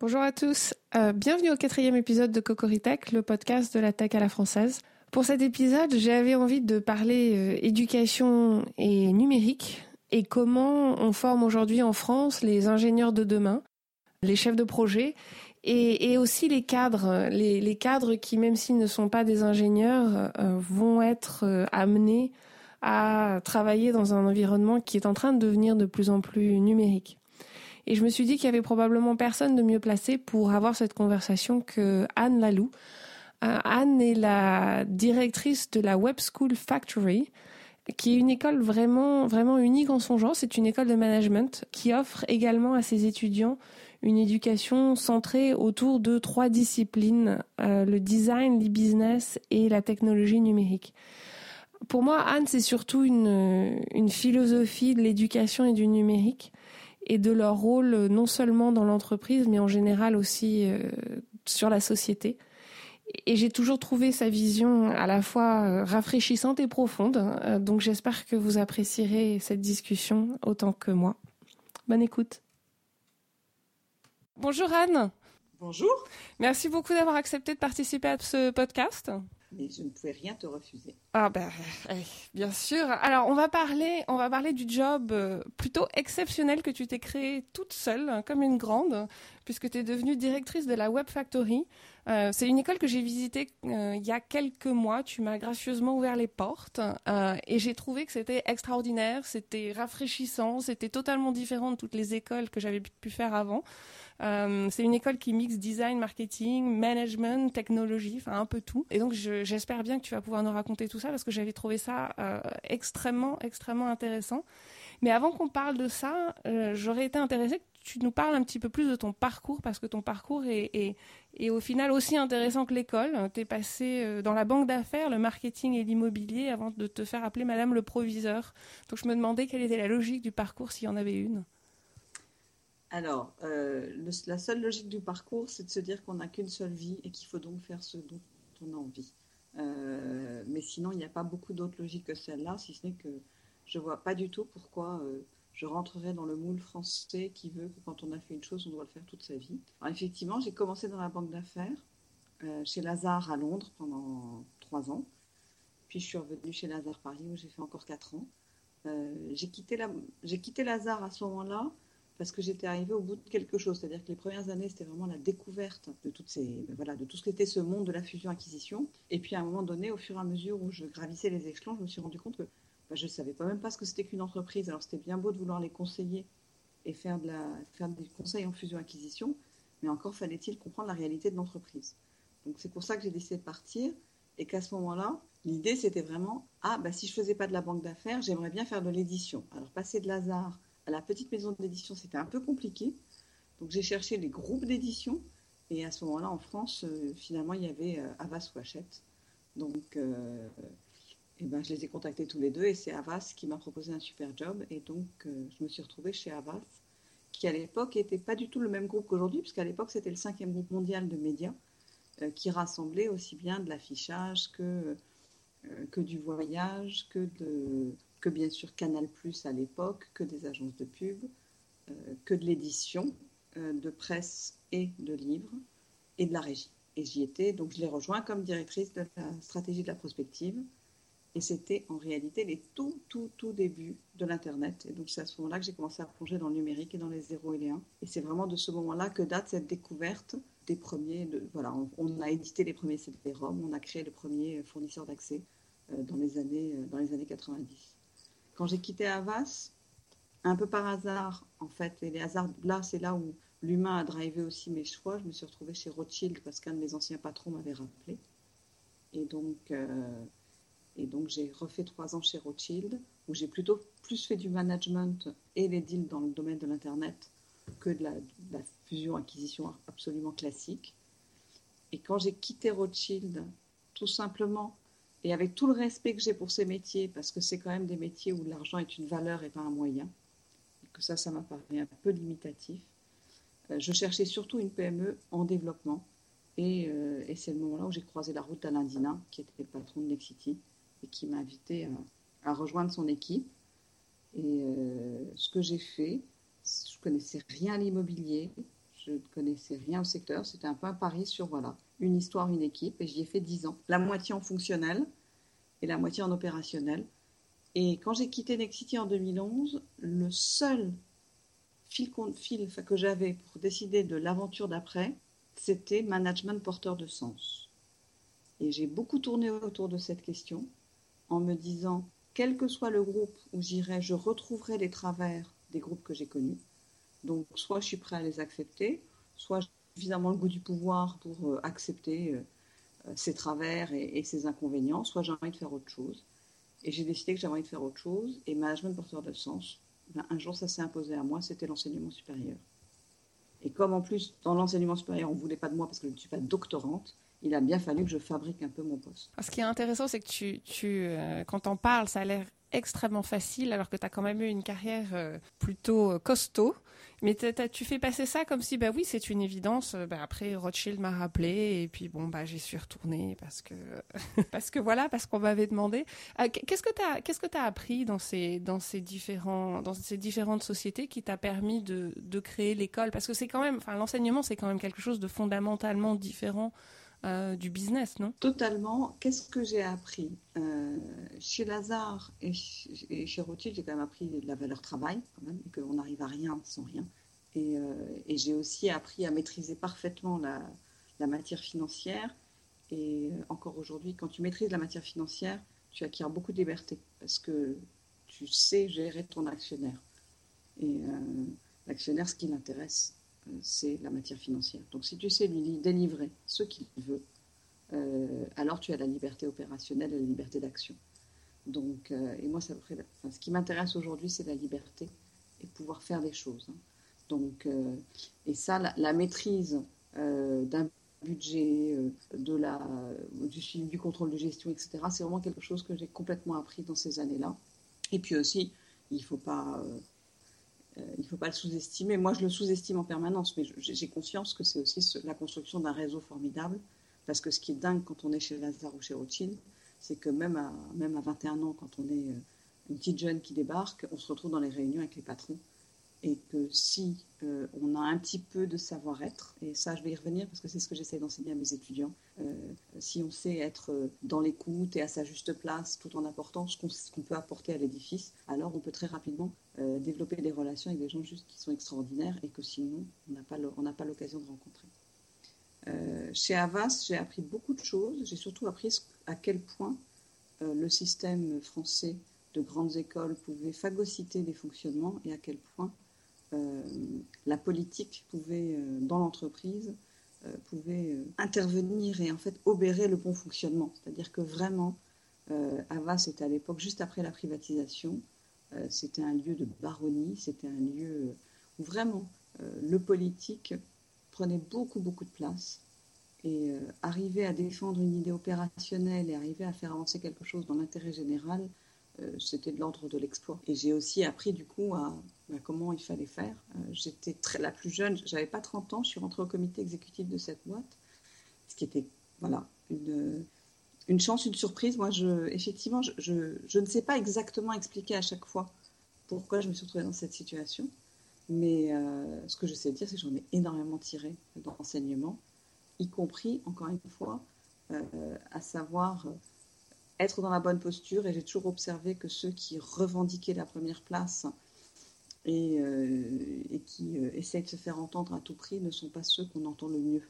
Bonjour à tous, euh, bienvenue au quatrième épisode de Cocoritech, le podcast de la tech à la française. Pour cet épisode, j'avais envie de parler euh, éducation et numérique et comment on forme aujourd'hui en France les ingénieurs de demain, les chefs de projet et, aussi les cadres, les, cadres qui, même s'ils ne sont pas des ingénieurs, euh, vont être amenés à travailler dans un environnement qui est en train de devenir de plus en plus numérique. Et je me suis dit qu'il y avait probablement personne de mieux placé pour avoir cette conversation que Anne Lalou. Euh, Anne est la directrice de la Web School Factory, qui est une école vraiment, vraiment unique en son genre. C'est une école de management qui offre également à ses étudiants une éducation centrée autour de trois disciplines, euh, le design, le et la technologie numérique. Pour moi, Anne, c'est surtout une, une philosophie de l'éducation et du numérique et de leur rôle euh, non seulement dans l'entreprise, mais en général aussi euh, sur la société. Et j'ai toujours trouvé sa vision à la fois euh, rafraîchissante et profonde. Donc j'espère que vous apprécierez cette discussion autant que moi. Bonne écoute. Bonjour Anne. Bonjour. Merci beaucoup d'avoir accepté de participer à ce podcast mais je ne pouvais rien te refuser. Ah ben, bien sûr. Alors, on va parler, on va parler du job euh, plutôt exceptionnel que tu t'es créé toute seule, hein, comme une grande, puisque tu es devenue directrice de la Web Factory. Euh, c'est une école que j'ai visitée euh, il y a quelques mois. Tu m'as gracieusement ouvert les portes et j'ai trouvé que c'était extraordinaire, c'était rafraîchissant, c'était totalement différent de toutes les écoles que j'avais pu faire avant. Euh, c'est une école qui mixe design, marketing, management, technologie, enfin un peu tout. Et donc j'espère bien que tu vas pouvoir nous raconter tout ça parce que j'avais trouvé ça euh, extrêmement, extrêmement intéressant. Mais avant qu'on parle de ça, euh, j'aurais été intéressée que tu nous parles un petit peu plus de ton parcours parce que ton parcours est, est, est au final aussi intéressant que l'école. Tu es passé dans la banque d'affaires, le marketing et l'immobilier avant de te faire appeler Madame le proviseur. Donc je me demandais quelle était la logique du parcours s'il y en avait une. Alors, euh, la seule logique du parcours, c'est de se dire qu'on n'a qu'une seule vie et qu'il faut donc faire ce dont on a envie. Euh, mais sinon, il n'y a pas beaucoup d'autres logiques que celle-là, si ce n'est que je ne vois pas du tout pourquoi euh, je rentrerais dans le moule français qui veut que quand on a fait une chose, on doit le faire toute sa vie. Alors, effectivement, j'ai commencé dans la banque d'affaires chez Lazare à Londres pendant trois ans. Puis je suis revenue chez Lazare Paris où j'ai fait encore quatre ans. j'ai quitté, quitté Lazare à ce moment-là parce que j'étais arrivée au bout de quelque chose. C'est-à-dire que les premières années, c'était vraiment la découverte de, toutes ces, ben voilà, de tout ce qu'était ce monde de la fusion-acquisition. Et puis à un moment donné, au fur et à mesure où je gravissais les échelons, je me suis rendu compte que ben, je ne savais pas même pas ce que c'était qu'une entreprise. Alors c'était bien beau de vouloir les conseiller et faire, de la, faire des conseils en fusion-acquisition, mais encore fallait-il comprendre la réalité de l'entreprise. Donc c'est pour ça que j'ai décidé de partir et qu'à ce moment-là, l'idée c'était vraiment ah bah si je faisais pas de la banque d'affaires, j'aimerais bien faire de l'édition. Alors passer de Lazare à la petite maison d'édition, c'était un peu compliqué. Donc j'ai cherché les groupes d'édition. Et à ce moment-là, en France, euh, finalement, il y avait euh, Avas ou Hachette. Donc, euh, eh ben, je les ai contactés tous les deux et c'est Avas qui m'a proposé un super job. Et donc, je me suis retrouvée chez Avas, qui à l'époque n'était pas du tout le même groupe qu'aujourd'hui, puisqu'à l'époque, c'était le cinquième groupe mondial de médias qui rassemblait aussi bien de l'affichage que, que du voyage, que de, que bien sûr Canal Plus à l'époque, que des agences de pub, euh, que de l'édition euh, de presse et de livres et de la régie. Et j'y étais, donc je l'ai rejoint comme directrice de la stratégie de la prospective. Et c'était en réalité les tout, tout, tout débuts de l'Internet. Et donc c'est à ce moment-là que j'ai commencé à plonger dans le numérique et dans les 0 et les 1. Et c'est vraiment de ce moment-là que date cette découverte des premiers. Voilà, on, a édité les premiers CD-ROM, on a créé le premier fournisseur d'accès euh, dans, années, dans les années 90. Quand j'ai quitté Havas, un peu par hasard, en fait, et les hasards, là, c'est là où l'humain a drivé aussi mes choix. Je me suis retrouvée chez Rothschild parce qu'un de mes anciens patrons m'avait rappelé. Et donc, euh, et donc j'ai refait trois ans chez Rothschild, où j'ai plutôt plus fait du management et les deals dans le domaine de l'Internet que de la, la fusion-acquisition absolument classique. Et quand j'ai quitté Rothschild, tout simplement et avec tout le respect que j'ai pour ces métiers, parce que c'est quand même des métiers où l'argent est une valeur et pas un moyen, et que ça, ça m'a paru un peu limitatif, euh, je cherchais surtout une PME en développement. Et, euh, et c'est le moment-là où j'ai croisé la route d'Alain Dina, qui était le patron de Nexity, et qui m'a invité à, rejoindre son équipe. Et euh, ce que j'ai fait, je connaissais rien à l'immobilier, Je ne connaissais rien au secteur. C'était un peu un pari sur voilà, une histoire, une équipe. Et j'y ai fait 10 ans. La moitié en fonctionnel et la moitié en opérationnel. Et quand j'ai quitté Nexity en 2011, le seul fil, fil que j'avais pour décider de l'aventure d'après, c'était management porteur de sens. Et j'ai beaucoup tourné autour de cette question en me disant, quel que soit le groupe où j'irai, je retrouverai les travers des groupes que j'ai connus. Donc, soit je suis prêt à les accepter, soit suffisamment le goût du pouvoir pour euh, accepter euh, ces travers et, et ces inconvénients, soit j'ai envie de faire autre chose. Et j'ai décidé que j'avais envie de faire autre chose. Et management porteur de sens, ben, un jour, ça s'est imposé à moi, c'était l'enseignement supérieur. Et comme en plus, dans l'enseignement supérieur, on ne voulait pas de moi parce que je ne suis pas doctorante, il a bien fallu que je fabrique un peu mon poste. Ce qui est intéressant, c'est que tu, euh, quand on parle, ça a l'air extrêmement facile alors que tu as quand même eu une carrière euh, plutôt euh, costaud. Mais tu fais passer ça comme si, bah oui, c'est une évidence. Bah après, Rothschild m'a rappelé et puis bon, bah j'y suis retournée parce que, parce que voilà, parce qu'on m'avait demandé. qu'est-ce que tu as, que as appris dans ces, dans ces différents, dans ces différentes sociétés qui t'a permis de, de créer l'école? Parce que c'est quand même, enfin, l'enseignement, c'est quand même quelque chose de fondamentalement différent euh, du business, non? Totalement. Qu'est-ce que j'ai appris? Euh, Chez Lazare et chez, Rothschild, j'ai quand même appris la valeur travail, quand même, et qu'on n'arrive à rien sans rien. Et, euh, j'ai aussi appris à maîtriser parfaitement la, la matière financière. Et encore aujourd'hui, quand tu maîtrises la matière financière, tu acquiers beaucoup de liberté parce que tu sais gérer ton actionnaire. Et l'actionnaire, ce qui l'intéresse, c'est la matière financière. Donc si tu sais lui délivrer ce qu'il veut, euh, alors tu as la liberté opérationnelle et la liberté d'action. Donc, euh, et moi, ça, ce qui m'intéresse aujourd'hui, c'est la liberté et pouvoir faire des choses. Hein. Donc, euh, et ça, la, maîtrise d'un budget, de la, du du contrôle de gestion, etc., c'est vraiment quelque chose que j'ai complètement appris dans ces années-là. Et puis aussi, il ne faut pas il ne faut pas le sous-estimer. Moi, je le sous-estime en permanence, mais j'ai conscience que c'est aussi la construction d'un réseau formidable. Parce que ce qui est dingue quand on est chez Lazare ou chez Rothschild, c'est que même à, même à 21 ans, quand on est euh, une petite jeune qui débarque, on se retrouve dans les réunions avec les patrons et que si euh, on a un petit peu de savoir-être, et ça je vais y revenir parce que c'est ce que j'essaie d'enseigner à mes étudiants, euh, si on sait être euh, dans l'écoute et à sa juste place tout en apportant ce qu'on peut apporter à l'édifice, alors on peut très rapidement développer des relations avec des gens juste qui sont extraordinaires et que sinon on n'a pas l'occasion de rencontrer. chez Avas, j'ai appris beaucoup de choses, j'ai surtout appris à quel point le système français de grandes écoles pouvait phagocyter des fonctionnements et à quel point la politique pouvait, euh, dans l'entreprise, euh, pouvait intervenir et en fait obérer le bon fonctionnement. C'est-à-dire que vraiment, Havas c'était à l'époque juste après la privatisation. c'était un lieu de baronnie, c'était un lieu où vraiment le politique prenait beaucoup, beaucoup de place. Et arriver à défendre une idée opérationnelle et arriver à faire avancer quelque chose dans l'intérêt général, c'était de l'ordre de l'exploit. Et j'ai aussi appris du coup bah, comment il fallait faire. Euh, j'étais la plus jeune, j'avais pas 30 ans, je suis rentrée au comité exécutif de cette boîte, ce qui était voilà une, une chance, une surprise. Moi, je, effectivement, je, je, ne sais pas exactement expliquer à chaque fois pourquoi je me suis retrouvée dans cette situation, mais euh, ce que je sais dire, c'est que j'en ai énormément tiré d'enseignements, y compris, encore une fois, euh, à savoir être dans la bonne posture. Et j'ai toujours observé que ceux qui revendiquaient la première place euh, et, qui euh, essayent de se faire entendre à tout prix ne sont pas ceux qu'on entend le mieux.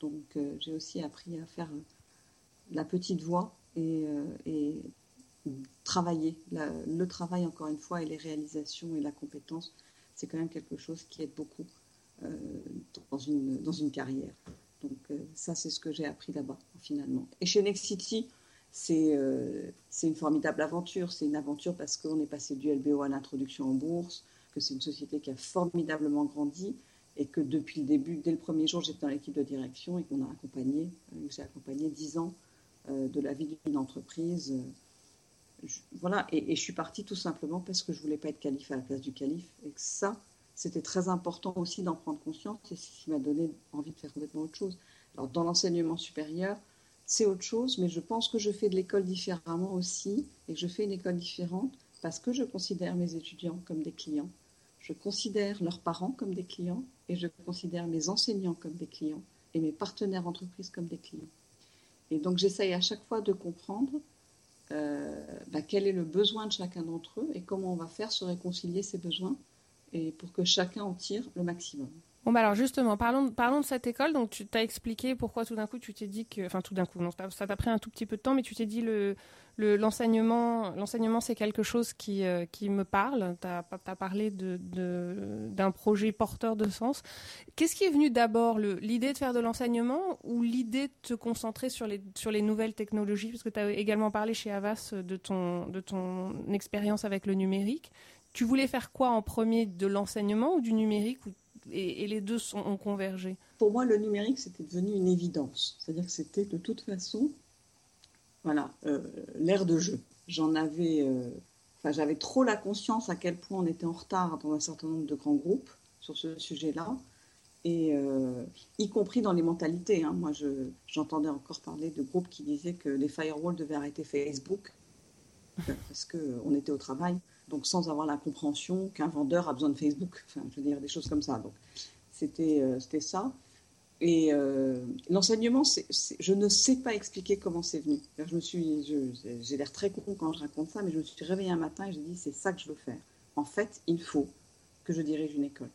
Donc euh, j'ai aussi appris à faire la petite voix et, travailler. le travail, encore une fois, et les réalisations et la compétence, c'est quand même quelque chose qui aide beaucoup dans, une, dans une carrière. Donc ça, c'est ce que j'ai appris là-bas, finalement. Et chez Next City, c'est une formidable aventure. C'est une aventure parce qu'on est passé du LBO à l'introduction en bourse c'est une société qui a formidablement grandi et que depuis le début, dès le premier jour, j'étais dans l'équipe de direction et qu'on a accompagné, euh, j'ai accompagné dix ans euh, de la vie d'une entreprise. voilà, et, je suis partie tout simplement parce que je voulais pas être calife à la place du calife et que ça, c'était très important aussi d'en prendre conscience et ce qui m'a donné envie de faire complètement autre chose. Alors dans l'enseignement supérieur, c'est autre chose, mais je pense que je fais de l'école différemment aussi et que je fais une école différente parce que je considère mes étudiants comme des clients je considère leurs parents comme des clients et je considère mes enseignants comme des clients et mes partenaires entreprises comme des clients. Et donc j'essaye à chaque fois de comprendre euh, bah, quel est le besoin de chacun d'entre eux et comment on va faire se réconcilier ces besoins et pour que chacun en tire le maximum. Bah alors justement, parlons, parlons de cette école. Donc, tu t'as expliqué pourquoi tout d'un coup tu t'es dit que. Enfin, tout d'un coup, ça t'a pris un tout petit peu de temps, mais tu t'es dit le, l'enseignement, l'enseignement, c'est quelque chose qui, euh, qui me parle. Tu as, parlé de, d'un projet porteur de sens. Qu'est-ce qui est venu d'abord L'idée de faire de l'enseignement ou l'idée de te concentrer sur les, sur les nouvelles technologies? Parce que tu as également parlé chez Avas de ton, de ton expérience avec le numérique. Tu voulais faire quoi en premier De l'enseignement ou du numérique et, les deux ont convergé Pour moi, le numérique, c'était devenu une évidence. C'est-à-dire que c'était de toute façon, voilà, euh, l'ère de jeu. J'en avais, euh, j'avais trop la conscience à quel point on était en retard dans un certain nombre de grands groupes sur ce sujet-là, et euh, y compris dans les mentalités. Hein. Moi, j'entendais encore parler de groupes qui disaient que les firewalls devaient arrêter Facebook parce qu'on était au travail donc sans avoir la compréhension qu'un vendeur a besoin de Facebook, enfin, je veux dire des choses comme ça. Donc c'était euh, ça. Et euh, l'enseignement, je ne sais pas expliquer comment c'est venu. Je suis, j'ai l'air très con quand je raconte ça, mais je me suis réveillée un matin et j'ai dit c'est ça que je veux faire. En fait, il faut que je dirige une école.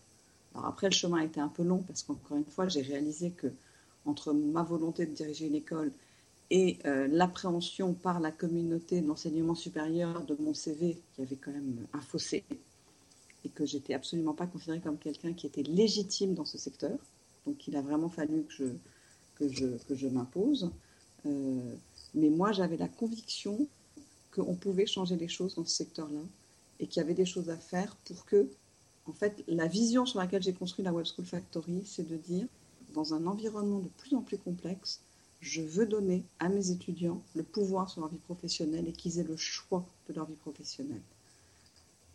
Alors après, le chemin a été un peu long parce qu'encore une fois, j'ai réalisé que entre ma volonté de diriger une école et euh, l'appréhension par la communauté de l'enseignement supérieur de mon CV, qui avait quand même un fossé, et que j'étais absolument pas considérée comme quelqu'un qui était légitime dans ce secteur. Donc il a vraiment fallu que je, que je, que je m'impose. Euh, mais moi, j'avais la conviction qu'on pouvait changer les choses dans ce secteur-là et qu'il y avait des choses à faire pour que, en fait, la vision sur laquelle j'ai construit la Web School Factory, c'est de dire, dans un environnement de plus en plus complexe, je veux donner à mes étudiants le pouvoir sur leur vie professionnelle et qu'ils aient le choix de leur vie professionnelle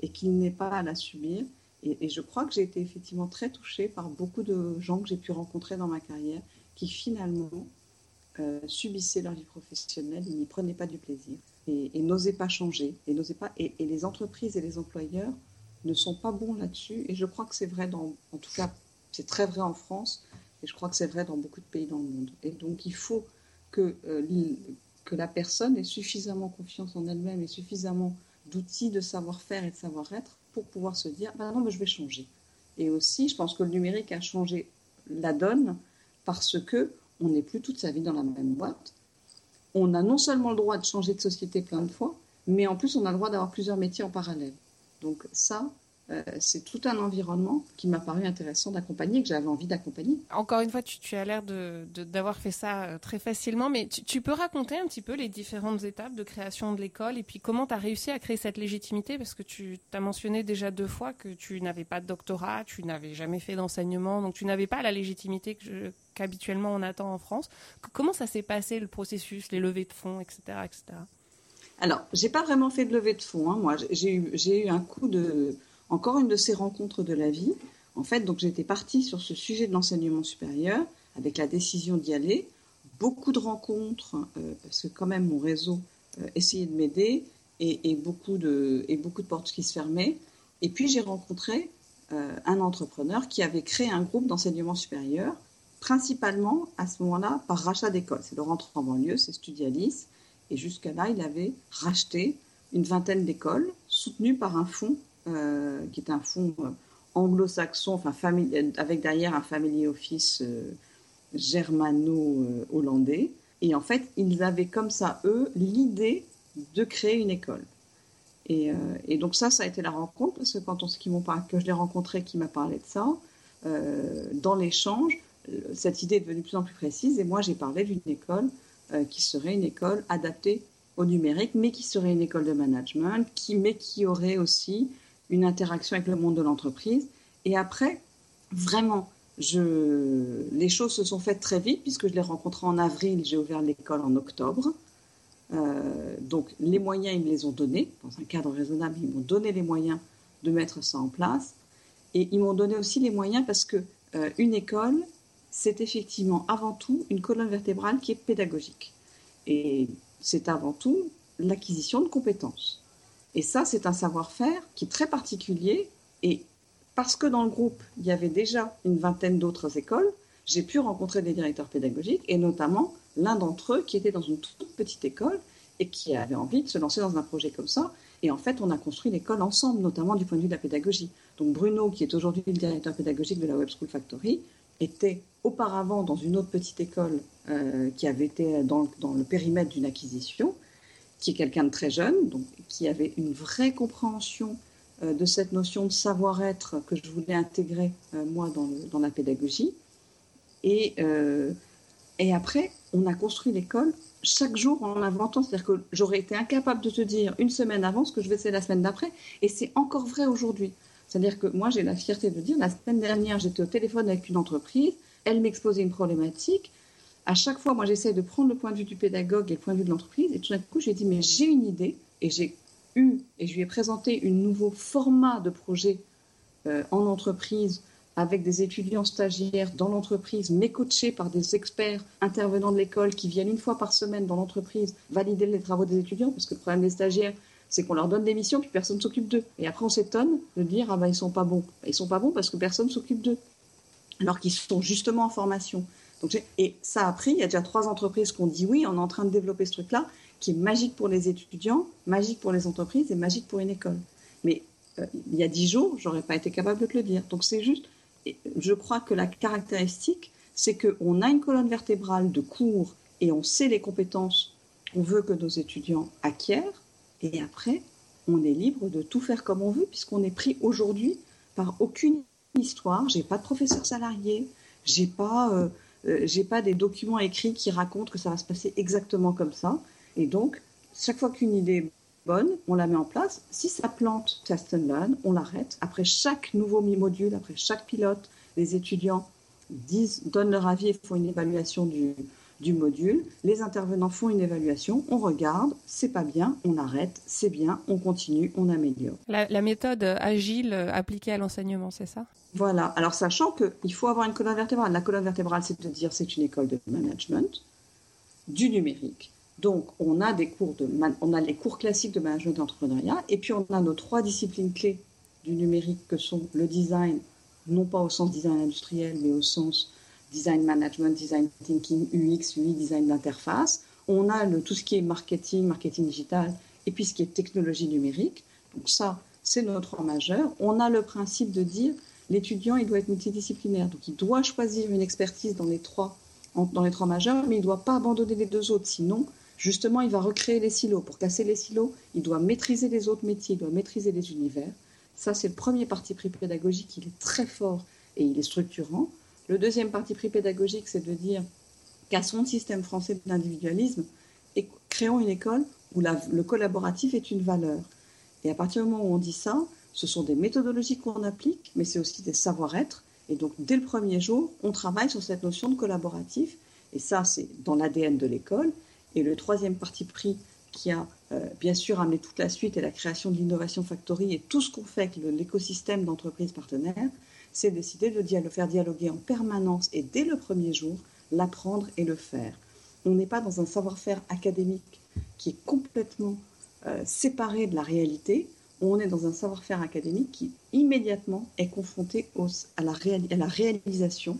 et qu'ils n'aient pas à la subir. Et, je crois que j'ai été effectivement très touchée par beaucoup de gens que j'ai pu rencontrer dans ma carrière qui finalement euh, subissaient leur vie professionnelle, ils n'y prenaient pas du plaisir et, n'osaient pas changer et les entreprises et les employeurs ne sont pas bons là-dessus. Et je crois que c'est vrai en tout cas, c'est très vrai en France et je crois que c'est vrai dans beaucoup de pays dans le monde. Et donc, il faut que, euh, que la personne ait suffisamment confiance en elle-même et suffisamment d'outils, de savoir-faire et de savoir-être pour pouvoir se dire, ben non, mais je vais changer. Et aussi, je pense que le numérique a changé la donne parce que on n'est plus toute sa vie dans la même boîte. On a non seulement le droit de changer de société plein de fois, mais en plus, on a le droit d'avoir plusieurs métiers en parallèle. Donc ça, euh, c'est tout un environnement qui m'a paru intéressant d'accompagner, que j'avais envie d'accompagner. Encore une fois, tu, as l'air d'avoir fait ça euh, très facilement, mais tu, peux raconter un petit peu les différentes étapes de création de l'école et puis comment tu as réussi à créer cette légitimité? Parce que tu as mentionné déjà deux fois que tu n'avais pas de doctorat, tu n'avais jamais fait d'enseignement, donc tu n'avais pas la légitimité qu'habituellement on attend en France. Comment ça s'est passé le processus, les levées de fonds, etc. etc. Alors, j'ai pas vraiment fait de levée de fonds. Hein. Moi, j'ai eu, eu un coup de encore une de ces rencontres de la vie. En fait, donc j'étais partie sur ce sujet de l'enseignement supérieur avec la décision d'y aller. Beaucoup de rencontres, euh, parce que quand même mon réseau euh, essayait de m'aider et, beaucoup de, et beaucoup de portes qui se fermaient. Et puis j'ai rencontré euh, un entrepreneur qui avait créé un groupe d'enseignement supérieur, principalement à ce moment-là par rachat d'écoles. C'est le rentre en banlieue, c'est Studialis. Et jusqu'à là, il avait racheté une vingtaine d'écoles soutenues par un fonds euh, qui est un fonds euh, anglo-saxon, enfin avec derrière un family office euh, germano-hollandais. Et en fait, ils avaient comme ça, eux, l'idée de créer une école. Et, donc ça, ça a été la rencontre, parce que quand on, qui que je l'ai rencontré, qui m'a parlé de ça, dans l'échange, cette idée est devenue de plus en plus précise, et moi j'ai parlé d'une école qui serait une école adaptée au numérique, mais qui serait une école de management, mais qui aurait aussi une interaction avec le monde de l'entreprise. Et après, vraiment, je, les choses se sont faites très vite puisque je l'ai rencontré en avril, j'ai ouvert l'école en octobre. Euh, donc les moyens, ils me les ont donnés, dans un cadre raisonnable, ils m'ont donné les moyens de mettre ça en place. Et ils m'ont donné aussi les moyens parce que euh, une école, c'est effectivement avant tout une colonne vertébrale qui est pédagogique. Et c'est avant tout l'acquisition de compétences. Et ça, c'est un savoir-faire qui est très particulier et parce que dans le groupe, il y avait déjà une vingtaine d'autres écoles, j'ai pu rencontrer des directeurs pédagogiques et notamment l'un d'entre eux qui était dans une toute petite école et qui avait envie de se lancer dans un projet comme ça. Et en fait, on a construit l'école ensemble, notamment du point de vue de la pédagogie. Donc Bruno, qui est aujourd'hui le directeur pédagogique de la Web School Factory, était auparavant dans une autre petite école euh, qui avait été dans, dans le périmètre d'une acquisition, qui est quelqu'un de très jeune, donc qui avait une vraie compréhension euh, de cette notion de savoir-être que je voulais intégrer euh, moi dans, la pédagogie. Et, et après, on a construit l'école chaque jour en inventant. C'est-à-dire que j'aurais été incapable de te dire une semaine avant ce que je vais faire la semaine d'après. Et c'est encore vrai aujourd'hui. C'est-à-dire que moi, j'ai la fierté de dire, la semaine dernière, j'étais au téléphone avec une entreprise, elle m'exposait une problématique. À chaque fois, moi, j'essaie de prendre le point de vue du pédagogue et le point de vue de l'entreprise. Et tout d'un coup, j'ai dit, mais j'ai une idée. Et j'ai eu, et je lui ai présenté un nouveau format de projet euh, en entreprise avec des étudiants stagiaires dans l'entreprise, mais coachés par des experts intervenants de l'école qui viennent une fois par semaine dans l'entreprise valider les travaux des étudiants, parce que le problème des stagiaires, c'est qu'on leur donne des missions puis personne s'occupe d'eux. Et après on s'étonne de dire ah ben ils sont pas bons. Ils sont pas bons parce que personne s'occupe d'eux, alors qu'ils sont justement en formation. Et ça a pris. Il y a déjà trois entreprises qui ont dit oui, on est en train de développer ce truc-là, qui est magique pour les étudiants, magique pour les entreprises et magique pour une école. Mais euh, il y a dix jours, j'aurais pas été capable de te le dire. Donc c'est juste je crois que la caractéristique, c'est qu'on a une colonne vertébrale de cours et on sait les compétences qu'on veut que nos étudiants acquièrent. Et après, on est libre de tout faire comme on veut, puisqu'on est pris aujourd'hui par aucune histoire. J'ai pas de professeur salarié, j'ai pas, euh, euh, j'ai pas des documents écrits qui racontent que ça va se passer exactement comme ça. Et donc, chaque fois qu'une idée bonne, on la met en place. Si ça plante, test and learn, on l'arrête. Après chaque nouveau mi-module, après chaque pilote, les étudiants disent, donnent leur avis et font une évaluation du, du module. Les intervenants font une évaluation, on regarde, c'est pas bien, on arrête, c'est bien, on continue, on améliore. La, méthode agile appliquée à l'enseignement, c'est ça? Voilà. Alors sachant qu'il faut avoir une colonne vertébrale. La colonne vertébrale, c'est de dire c'est une école de management, du numérique, donc, on a des cours de, on a les cours classiques de management d'entrepreneuriat, et puis on a nos trois disciplines clés du numérique que sont le design, non pas au sens design industriel, mais au sens design management, design thinking, UX, UI, design d'interface. On a tout ce qui est marketing, marketing digital, et puis ce qui est technologie numérique. Donc ça, c'est notre trois majeur. On a le principe de dire l'étudiant, il doit être multidisciplinaire, donc il doit choisir une expertise dans les trois, dans les trois majeurs, mais il ne doit pas abandonner les deux autres, sinon Justement, il va recréer les silos. Pour casser les silos, il doit maîtriser les autres métiers, il doit maîtriser les univers. Ça, c'est le premier parti pris pédagogique. Il est très fort et il est structurant. Le deuxième parti pris pédagogique, c'est de dire qu'à son système français d'individualisme, créons une école où le collaboratif est une valeur. Et à partir du moment où on dit ça, ce sont des méthodologies qu'on applique, mais c'est aussi des savoir-être. Et donc, dès le premier jour, on travaille sur cette notion de collaboratif. Et ça, c'est dans l'ADN de l'école. Et le troisième parti pris qui a euh, bien sûr amené toute la suite et la création de l'innovation factory et tout ce qu'on fait avec l'écosystème d'entreprises partenaires, c'est décider de le faire dialoguer en permanence et dès le premier jour, l'apprendre et le faire. On n'est pas dans un savoir-faire académique qui est complètement euh, séparé de la réalité, on est dans un savoir-faire académique qui immédiatement est confronté à, la à la réalisation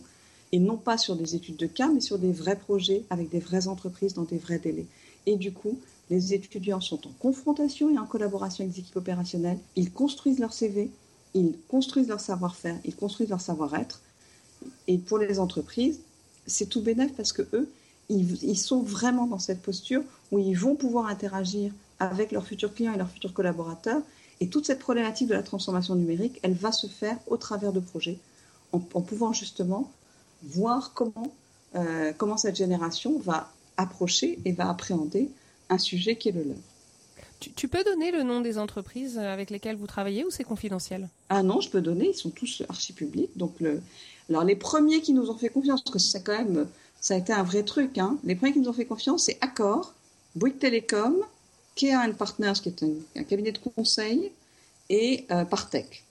et non pas sur des études de cas, mais sur des vrais projets avec des vraies entreprises dans des vrais délais. Et du coup, les étudiants sont en confrontation et en collaboration avec des équipes opérationnelles. Ils construisent leur CV, ils construisent leur savoir-faire, ils construisent leur savoir-être. Et pour les entreprises, c'est tout bénéf parce que eux, ils, sont vraiment dans cette posture où ils vont pouvoir interagir avec leurs futurs clients et leurs futurs collaborateurs. Et toute cette problématique de la transformation numérique, elle va se faire au travers de projets, en, en pouvant justement voir comment, euh, comment cette génération va approcher et va appréhender un sujet qui est le leur. Tu, peux donner le nom des entreprises avec lesquelles vous travaillez ou c'est confidentiel? Ah non, je peux donner, ils sont tous archi. Donc. Alors les premiers qui nous ont fait confiance, parce que c'est quand même, ça a été un vrai truc, hein. les premiers qui nous ont fait confiance, c'est Accor, Bouygues Telecom, Kea Partners, qui est un, cabinet de conseil, et euh, Partech.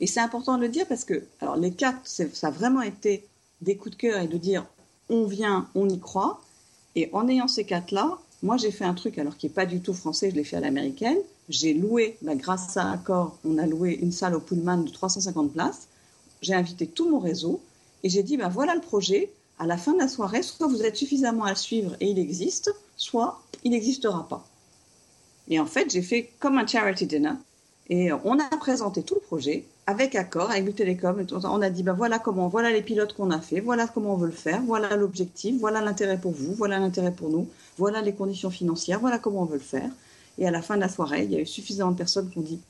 Et c'est important de le dire parce que alors les quatre, ça a vraiment été des coups de cœur et de dire on vient, on y croit. Et en ayant ces quatre-là, Moi, j'ai fait un truc alors qui n'est pas du tout français, je l'ai fait à l'américaine. J'ai loué, bah, grâce à Accor, on a loué une salle au Pullman de 350 places. J'ai invité tout mon réseau et j'ai dit, bah, voilà le projet. À la fin de la soirée, soit vous êtes suffisamment à le suivre et il existe, soit il n'existera pas. Et en fait, j'ai fait comme un charity dinner. Et on a présenté tout le projet avec accord, avec Télécom. On a dit, ben voilà comment, voilà les pilotes qu'on a fait, voilà comment on veut le faire, voilà l'objectif, voilà l'intérêt pour vous, voilà l'intérêt pour nous, voilà les conditions financières, voilà comment on veut le faire. Et à la fin de la soirée, il y a eu suffisamment de personnes qui ont dit,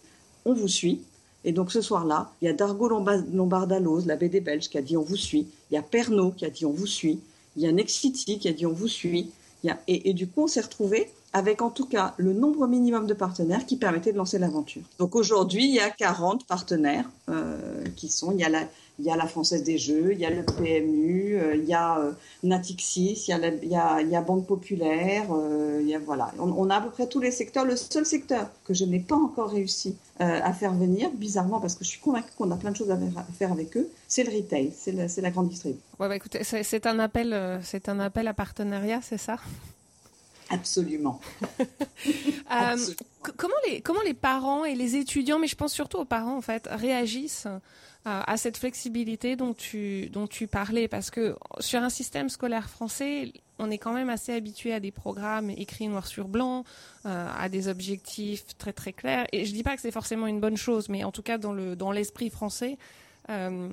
on vous suit. Et donc ce soir-là, il y a Dargo Lombardalos, la BD belge, qui a dit on vous suit. Il y a Pernod qui a dit on vous suit. Il y a Nexity qui a dit on vous suit. Et, et, du coup, on s'est retrouvés avec en tout cas le nombre minimum de partenaires qui permettait de lancer l'aventure. Donc aujourd'hui, il y a 40 partenaires euh, qui sont, il y, a la, il y a la Française des Jeux, il y a le PMU, euh, il y a euh, Natixis, il y a, il, y a, il y a, Banque Populaire, il y a, voilà. On, a à peu près tous les secteurs. Le seul secteur que je n'ai pas encore réussi à faire venir, bizarrement, parce que je suis convaincue qu'on a plein de choses à faire avec eux, c'est le retail, c'est la, grande distribution. Ouais, bah, écoutez, c'est un c'est un appel à partenariat, c'est ça? Absolument. euh, comment, les, comment les parents et les étudiants, mais je pense surtout aux parents en fait, réagissent euh, à cette flexibilité dont tu, dont tu parlais? Parce que sur un système scolaire français, on est quand même assez habitué à des programmes écrits noir sur blanc, euh, à des objectifs très très clairs. Et je dis pas que c'est forcément une bonne chose, mais en tout cas dans le dans l'esprit français. Euh,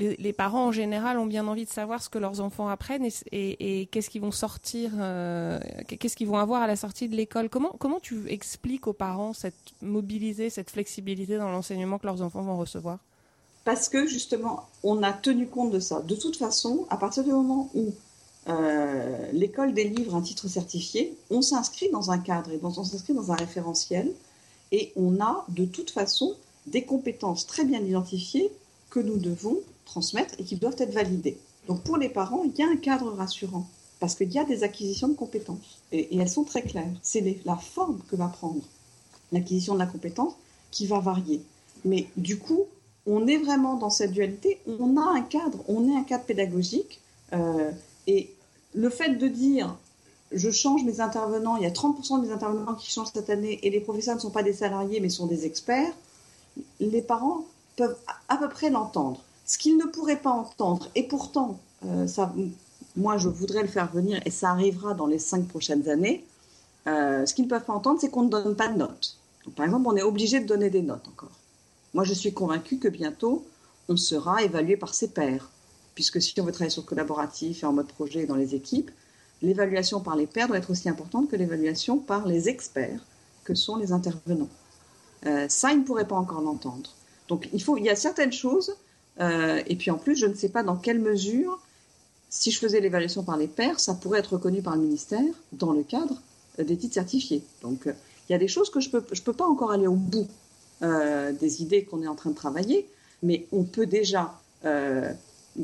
les, parents en général ont bien envie de savoir ce que leurs enfants apprennent et, qu'est-ce qu'ils vont sortir, euh, qu'est-ce qu'ils vont avoir à la sortie de l'école. Comment, tu expliques aux parents cette mobiliser, cette flexibilité dans l'enseignement que leurs enfants vont recevoir? Parce que justement, on a tenu compte de ça. De toute façon, à partir du moment où euh, l'école délivre un titre certifié, on s'inscrit dans un cadre et on s'inscrit dans un référentiel et on a de toute façon des compétences très bien identifiées que nous devons transmettre et qui doivent être validées. Donc pour les parents, il y a un cadre rassurant parce qu'il y a des acquisitions de compétences et, elles sont très claires. C'est la forme que va prendre l'acquisition de la compétence qui va varier. Mais du coup, on est vraiment dans cette dualité. On a un cadre, on est un cadre pédagogique euh, et le fait de dire je change mes intervenants, il y a 30% des intervenants qui changent cette année et les professeurs ne sont pas des salariés mais sont des experts, les parents peuvent à peu près l'entendre. Ce qu'ils ne pourraient pas entendre, et pourtant, euh, moi je voudrais le faire venir, et ça arrivera dans les cinq prochaines années, euh, ce qu'ils ne peuvent pas entendre, c'est qu'on ne donne pas de notes. Par exemple, on est obligé de donner des notes encore. Moi je suis convaincue que bientôt, on sera évalué par ses pairs, puisque si on veut travailler sur le collaboratif et en mode projet dans les équipes, l'évaluation par les pairs doit être aussi importante que l'évaluation par les experts, que sont les intervenants. Euh, ça, ils ne pourraient pas encore l'entendre. Donc il, il y a certaines choses euh, et puis en plus, je ne sais pas dans quelle mesure, si je faisais l'évaluation par les pairs, ça pourrait être reconnu par le ministère dans le cadre des titres certifiés. Donc euh, il y a des choses que je ne peux, je peux pas encore aller au bout euh, des idées qu'on est en train de travailler, mais on peut déjà, euh,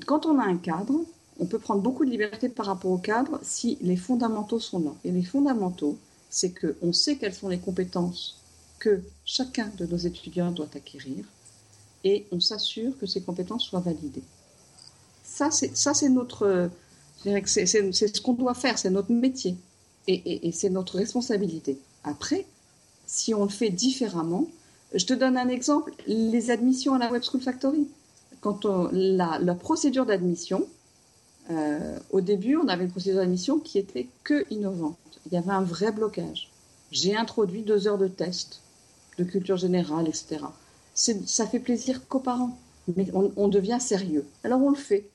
quand on a un cadre, on peut prendre beaucoup de liberté par rapport au cadre si les fondamentaux sont là. Et les fondamentaux, c'est qu'on sait quelles sont les compétences que chacun de nos étudiants doit acquérir et on s'assure que ces compétences soient validées. Ça, c'est, notre, ce qu'on doit faire, c'est notre métier et, c'est notre responsabilité. Après, si on le fait différemment, je te donne un exemple, les admissions à la Web School Factory. Quand la, procédure d'admission, euh, au début, on avait une procédure d'admission qui était que innovante. Il y avait un vrai blocage. J'ai introduit deux heures de test de culture générale, etc ça fait plaisir qu'aux parents. Mais on, on, devient sérieux. Alors on le fait.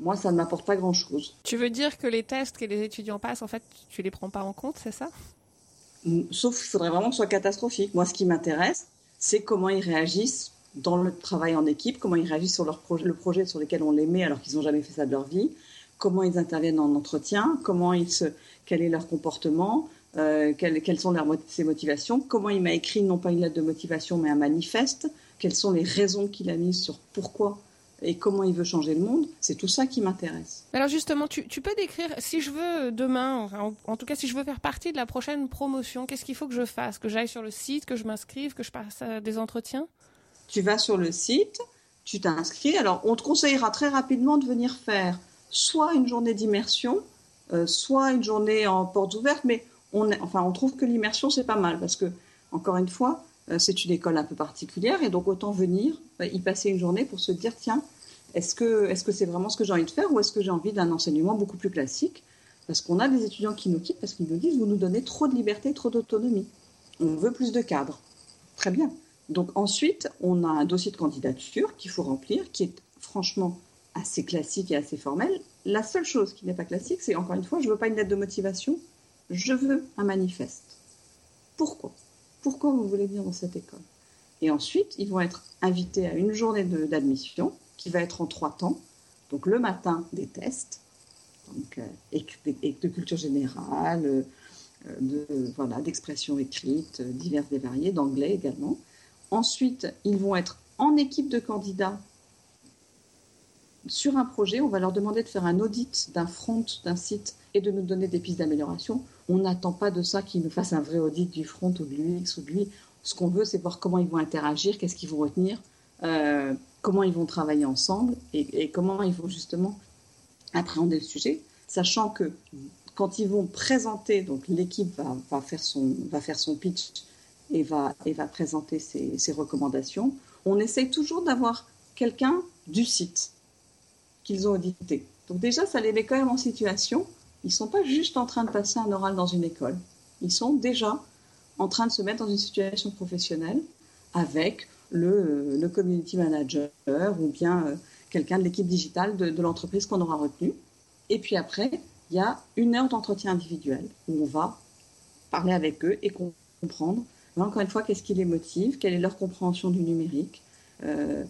Moi, ça ne m'apporte pas grand-chose. Tu veux dire que les tests que les étudiants passent, en fait, tu les prends pas en compte, c'est ça? Sauf qu'il faudrait vraiment que ce soit catastrophique. Moi, ce qui m'intéresse, c'est comment ils réagissent dans le travail en équipe, comment ils réagissent sur leur projet, le projet sur lequel on les met alors qu'ils n'ont jamais fait ça de leur vie, comment ils interviennent en entretien, comment ils se, quel est leur comportement, euh, quelles, quelles, sont ses motivations, comment il m'a écrit non pas une lettre de motivation mais un manifeste, quelles sont les raisons qu'il a mises sur pourquoi et comment il veut changer le monde, c'est tout ça qui m'intéresse. Alors justement, tu, tu, peux décrire, si je veux demain, en, en, tout cas si je veux faire partie de la prochaine promotion, qu'est-ce qu'il faut que je fasse? Que j'aille sur le site, que je m'inscrive, que je passe des entretiens? Tu vas sur le site, tu t'inscris, alors on te conseillera très rapidement de venir faire soit une journée d'immersion, euh, soit une journée en portes ouvertes, mais on, enfin, on trouve que l'immersion, c'est pas mal parce que, encore une fois, euh, c'est une école un peu particulière et donc autant venir bah, y passer une journée pour se dire tiens, est-ce que c'est vraiment ce que j'ai envie de faire ou est-ce que j'ai envie d'un enseignement beaucoup plus classique? Parce qu'on a des étudiants qui nous quittent parce qu'ils nous disent vous nous donnez trop de liberté, trop d'autonomie. On veut plus de cadres. Très bien. Donc ensuite, on a un dossier de candidature qu'il faut remplir, qui est franchement assez classique et assez formel. La seule chose qui n'est pas classique, c'est encore une fois, je veux pas une lettre de motivation, je veux un manifeste. Pourquoi? Pourquoi vous voulez venir dans cette école? Et ensuite, ils vont être invités à une journée d'admission qui va être en trois temps. Donc le matin, des tests, donc, euh, de culture générale, euh, de, voilà, d'expression écrite, euh, diverses et variées, d'anglais également. Ensuite, ils vont être en équipe de candidats sur un projet. On va leur demander de faire un audit d'un front, d'un site et de nous donner des pistes d'amélioration. On n'attend pas de ça qu'ils nous fassent un vrai audit du front ou de l'UX ou de lui. Ce qu'on veut, c'est voir comment ils vont interagir, qu'est-ce qu'ils vont retenir, euh, comment ils vont travailler ensemble et, comment ils vont justement appréhender le sujet, sachant que quand ils vont présenter, donc l'équipe va, faire son, va faire son pitch et va, et va présenter ses, ses recommandations, on essaye toujours d'avoir quelqu'un du site qu'ils ont audité. Donc déjà, ça les met quand même en situation ils ne sont pas juste en train de passer un oral dans une école. Ils sont déjà en train de se mettre dans une situation professionnelle avec le, le community manager ou bien euh, quelqu'un de l'équipe digitale de, l'entreprise qu'on aura retenu. Et puis après, il y a une heure d'entretien individuel où on va parler avec eux et comprendre, encore une fois, qu'est-ce qui les motive, quelle est leur compréhension du numérique. Euh,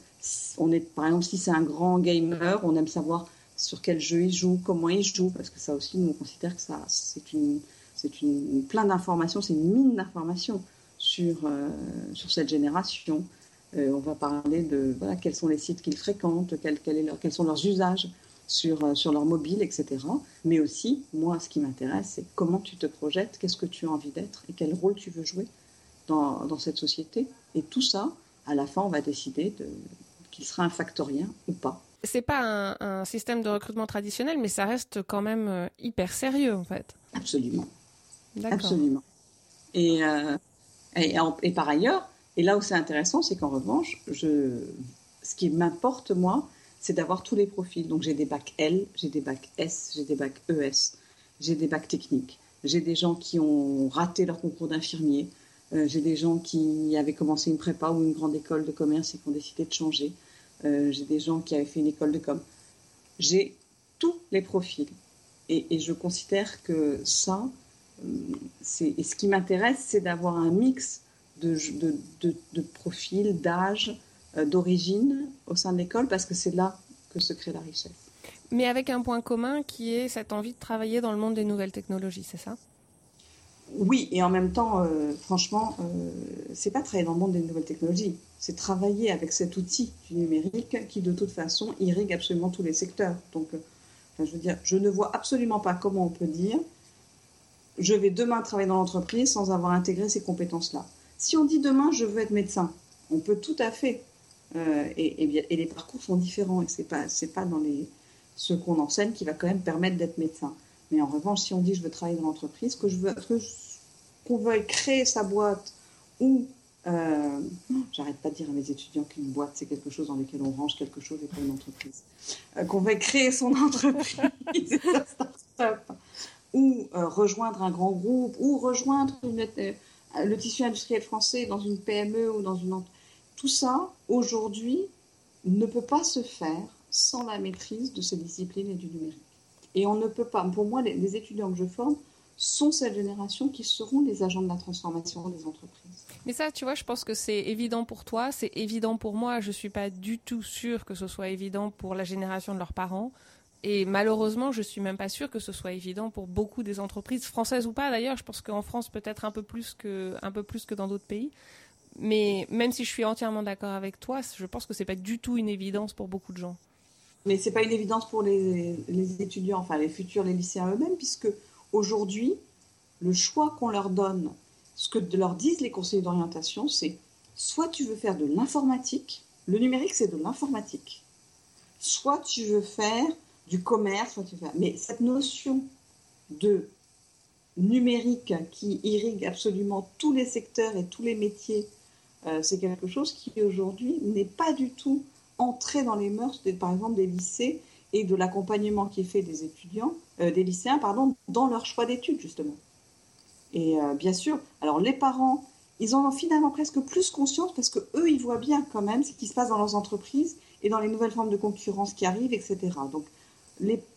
on est, par exemple, si c'est un grand gamer, on aime savoir sur quel jeu il joue, comment il joue, parce que ça aussi, nous, on considère que ça, c'est une, c'est une, plein d'informations, c'est une mine d'informations sur, euh, sur cette génération. Euh, on va parler de voilà, quels sont les sites qu'ils fréquentent, quel, quel est leur, quels sont leurs usages sur, euh, sur leur mobile, etc. Mais aussi, moi, ce qui m'intéresse, c'est comment tu te projettes, qu'est-ce que tu as envie d'être et quel rôle tu veux jouer dans, dans cette société. Et tout ça, à la fin, on va décider de, qu'il sera un factorien ou pas c'est pas un, système de recrutement traditionnel, mais ça reste quand même euh, hyper sérieux en fait. Absolument. Absolument. Et, euh, et, par ailleurs, et là où c'est intéressant, c'est qu'en revanche, je, ce qui m'importe moi, c'est d'avoir tous les profils. Donc j'ai des bacs L, j'ai des bacs S, j'ai des bacs ES, j'ai des bacs techniques, j'ai des gens qui ont raté leur concours d'infirmier, euh, j'ai des gens qui avaient commencé une prépa ou une grande école de commerce et qui ont décidé de changer. Euh, j'ai des gens qui avaient fait une école de com. J'ai tous les profils. Et, je considère que ça, euh, et ce qui m'intéresse, c'est d'avoir un mix de, de, profils, d'âge, euh, d'origine au sein de l'école, parce que c'est là que se crée la richesse. Mais avec un point commun qui est cette envie de travailler dans le monde des nouvelles technologies, c'est ça? Oui, et en même temps, euh, franchement, euh, c'est pas travailler dans le monde des nouvelles technologies, c'est travailler avec cet outil du numérique qui, de toute façon, irrigue absolument tous les secteurs. Donc, euh, je veux dire, je ne vois absolument pas comment on peut dire je vais demain travailler dans l'entreprise sans avoir intégré ces compétences-là. Si on dit demain je veux être médecin, on peut tout à fait. Et, et, les parcours sont différents et c'est pas pas dans les ce qu'on enseigne qui va quand même permettre d'être médecin. Mais en revanche, si on dit je veux travailler dans l'entreprise, que je veux qu'on veuille créer sa boîte ou euh, j'arrête pas de dire à mes étudiants qu'une boîte c'est quelque chose dans lequel on range quelque chose et pas une entreprise. Euh, qu'on veuille créer son entreprise, ou euh, rejoindre un grand groupe, ou rejoindre le tissu industriel français dans une PME ou dans une tout ça aujourd'hui ne peut pas se faire sans la maîtrise de ces disciplines et du numérique. Et on ne peut pas, pour moi, les, étudiants que je forme sont cette génération qui seront les agents de la transformation des entreprises. Mais ça, tu vois, je pense que c'est évident pour toi, c'est évident pour moi. Je ne suis pas du tout sûre que ce soit évident pour la génération de leurs parents. Et malheureusement, je suis même pas sûre que ce soit évident pour beaucoup des entreprises françaises ou pas. D'ailleurs, je pense qu'en France, peut-être un peu plus que un peu plus que dans d'autres pays. Mais même si je suis entièrement d'accord avec toi, je pense que c'est pas du tout une évidence pour beaucoup de gens. Mais ce n'est pas une évidence pour les, étudiants, enfin les futurs, les lycéens eux-mêmes, puisque aujourd'hui, le choix qu'on leur donne, ce que leur disent les conseillers d'orientation, c'est soit tu veux faire de l'informatique, le numérique c'est de l'informatique, soit tu veux faire du commerce, soit tu veux faire... mais cette notion de numérique qui irrigue absolument tous les secteurs et tous les métiers, euh, c'est quelque chose qui aujourd'hui n'est pas du tout entré dans les mœurs, par exemple, des lycées et de l'accompagnement qui est fait des étudiants, euh, des lycéens, pardon, dans leur choix d'études, justement. Et euh, bien sûr, alors les parents, ils en ont finalement presque plus conscience parce que eux, ils voient bien quand même ce qui se passe dans leurs entreprises et dans les nouvelles formes de concurrence qui arrivent, etc. Donc,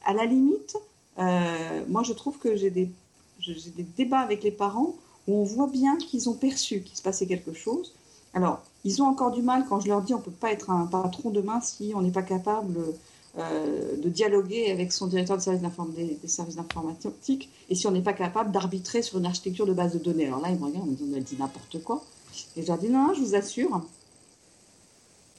à la limite, moi, je trouve que j'ai des j'ai des débats avec les parents où on voit bien qu'ils ont perçu qu'il se passait quelque chose. Alors, ils ont encore du mal quand je leur dis on ne peut pas être un patron demain si on n'est pas capable euh, de dialoguer avec son directeur des, services d'informatique et si on n'est pas capable d'arbitrer sur une architecture de base de données. Alors là, ils me regardent, ils me disent dit n'importe quoi. Et je leur dis non, je vous assure,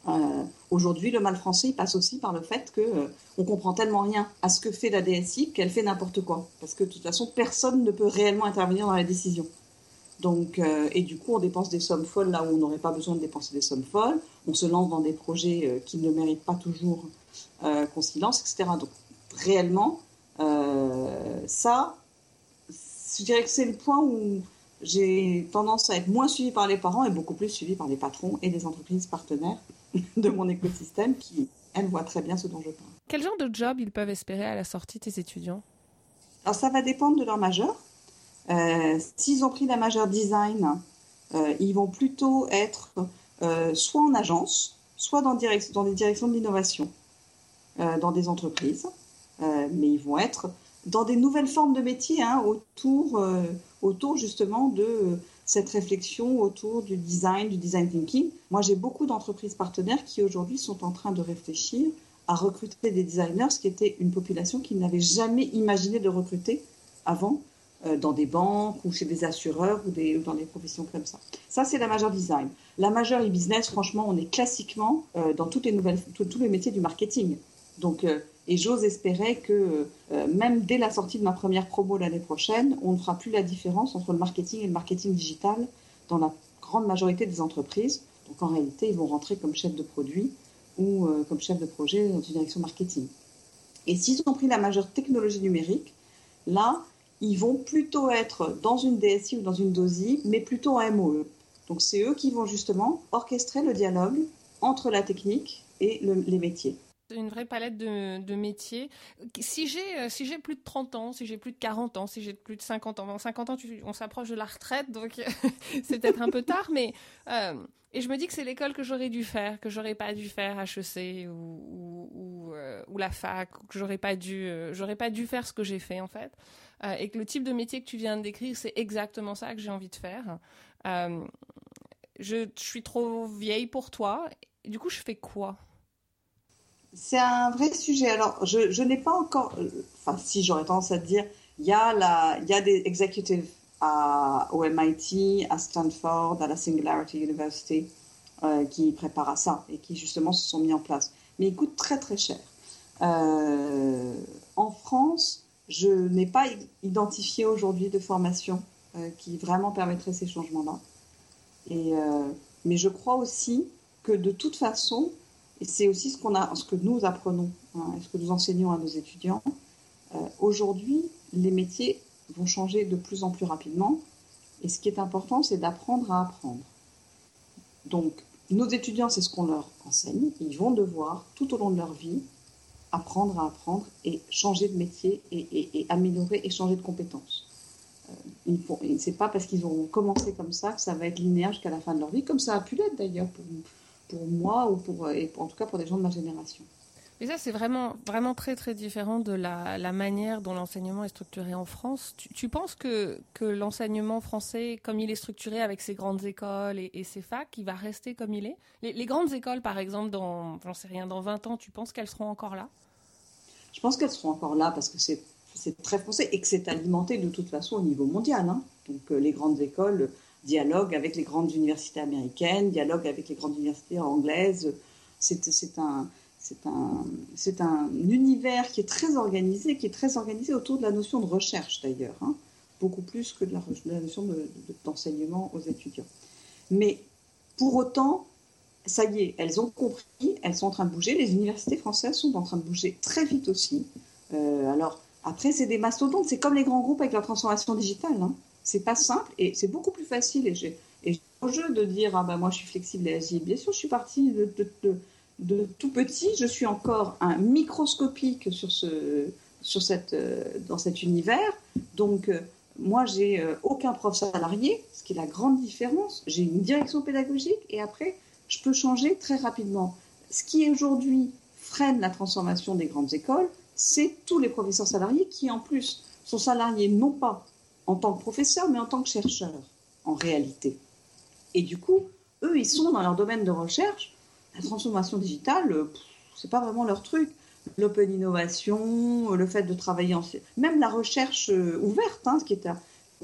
euh, aujourd'hui, le mal français passe aussi par le fait que euh, on comprend tellement rien à ce que fait la DSI qu'elle fait n'importe quoi, parce que de toute façon, personne ne peut réellement intervenir dans la décision. Donc, euh, et du coup, on dépense des sommes folles là où on n'aurait pas besoin de dépenser des sommes folles. On se lance dans des projets qui ne méritent pas toujours qu'on s'y lance, etc. Donc, réellement, ça, je dirais que c'est le point où j'ai tendance à être moins suivi par les parents et beaucoup plus suivi par les patrons et les entreprises partenaires de mon écosystème qui, elles, voient très bien ce dont je parle. Quel genre de job ils peuvent espérer à la sortie des étudiants? Alors, ça va dépendre de leur majeur. Euh, S'ils ont pris la majeure design, euh, ils vont plutôt être euh, soit en agence, soit dans, des directions de l'innovation, dans des entreprises. Mais ils vont être dans des nouvelles formes de métiers hein, autour, justement de cette réflexion autour du design, du design thinking. Moi, j'ai beaucoup d'entreprises partenaires qui aujourd'hui sont en train de réfléchir à recruter des designers, ce qui était une population qu'ils n'avaient jamais imaginé de recruter avant dans des banques ou chez des assureurs ou, dans des professions comme ça. Ça, c'est la majeure design. La majeure e-business, franchement, on est classiquement euh, dans toutes les nouvelles, tous les métiers du marketing. Donc, euh, et j'ose espérer que euh, même dès la sortie de ma première promo l'année prochaine, on ne fera plus la différence entre le marketing et le marketing digital dans la grande majorité des entreprises. Donc en réalité, ils vont rentrer comme chef de produit ou euh, comme chef de projet dans une direction marketing. Et s'ils ont pris la majeure technologie numérique, là, ils vont plutôt être dans une DSI ou dans une DOSI, mais plutôt en MOE. Donc c'est eux qui vont justement orchestrer le dialogue entre la technique et les métiers une vraie palette de, métiers. Si j'ai euh, si j'ai plus de 30 ans, si j'ai plus de 40 ans, si j'ai plus de 50 ans, 50 ans, on s'approche de la retraite, donc c'est peut-être un peu tard, mais euh, et je me dis que c'est l'école que j'aurais dû faire, que j'aurais pas dû faire HEC euh, ou, la fac, que j'aurais pas dû j'aurais pas dû faire ce que j'ai fait en fait, et que le type de métier que tu viens de décrire, c'est exactement ça que j'ai envie de faire. Je, je suis trop vieille pour toi. Du coup, je fais quoi? C'est un vrai sujet. Alors, je, n'ai pas encore. Euh, enfin, si j'aurais tendance à te dire, il y, a y a des executives à, au MIT, à Stanford, à la Singularity University euh, qui préparent à ça et qui justement se sont mis en place. Mais ils coûtent très très cher. Euh, en France, je n'ai pas identifié aujourd'hui de formation euh, qui vraiment permettrait ces changements-là. Et, euh, mais je crois aussi que de toute façon, et c'est aussi ce, qu'on a, ce que nous apprenons, hein, ce que nous enseignons à nos étudiants. Euh, aujourd'hui, les métiers vont changer de plus en plus rapidement. Et ce qui est important, c'est d'apprendre à apprendre. Donc, nos étudiants, c'est ce qu'on leur enseigne. Ils vont devoir, tout au long de leur vie, apprendre à apprendre et changer de métier et, améliorer et changer de compétences. Euh, c'est pas parce qu'ils auront commencé comme ça que ça va être linéaire jusqu'à la fin de leur vie, comme ça a pu l'être d'ailleurs pour, pour moi ou pour, et en tout cas pour des gens de ma génération. Mais ça, c'est vraiment, vraiment très, très différent de la, manière dont l'enseignement est structuré en France. Tu, penses que, que l'enseignement français, comme il est structuré avec ses grandes écoles et, ses facs, il va rester comme il est? Les, grandes écoles, par exemple, dans, j'en sais rien, dans 20 ans, tu penses qu'elles seront encore là? Je pense qu'elles seront encore là parce que c'est, très français et que c'est alimenté de toute façon au niveau mondial. Hein. Donc euh, les grandes écoles dialogue avec les grandes universités américaines, dialogue avec les grandes universités anglaises. C'est un, un, un univers qui est très organisé, qui est très organisé autour de la notion de recherche d'ailleurs, hein, beaucoup plus que de la, notion d'enseignement de, aux étudiants. Mais pour autant, ça y est, elles ont compris, elles sont en train de bouger. Les universités françaises sont en train de bouger très vite aussi. Euh, alors, Après, c'est des mastodontes. C'est comme les grands groupes avec la transformation digitale. Hein. C'est pas simple et c'est beaucoup plus facile. Et j'ai au jeu de dire ah ben moi je suis flexible et agile. Bien sûr, je suis partie de, tout petit. Je suis encore un microscopique sur ce sur cette euh, dans cet univers. Donc euh, moi j'ai euh, aucun prof salarié, ce qui est la grande différence. J'ai une direction pédagogique et après je peux changer très rapidement. Ce qui aujourd'hui freine la transformation des grandes écoles, c'est tous les professeurs salariés qui, en plus, sont salariés non pas en tant que professeurs, mais en tant que chercheurs, en réalité. Et du coup, eux, ils sont dans leur domaine de recherche. La transformation digitale, c'est pas vraiment leur truc. L'open innovation, le fait de travailler en... Même la recherche euh, ouverte, hein, ce qui est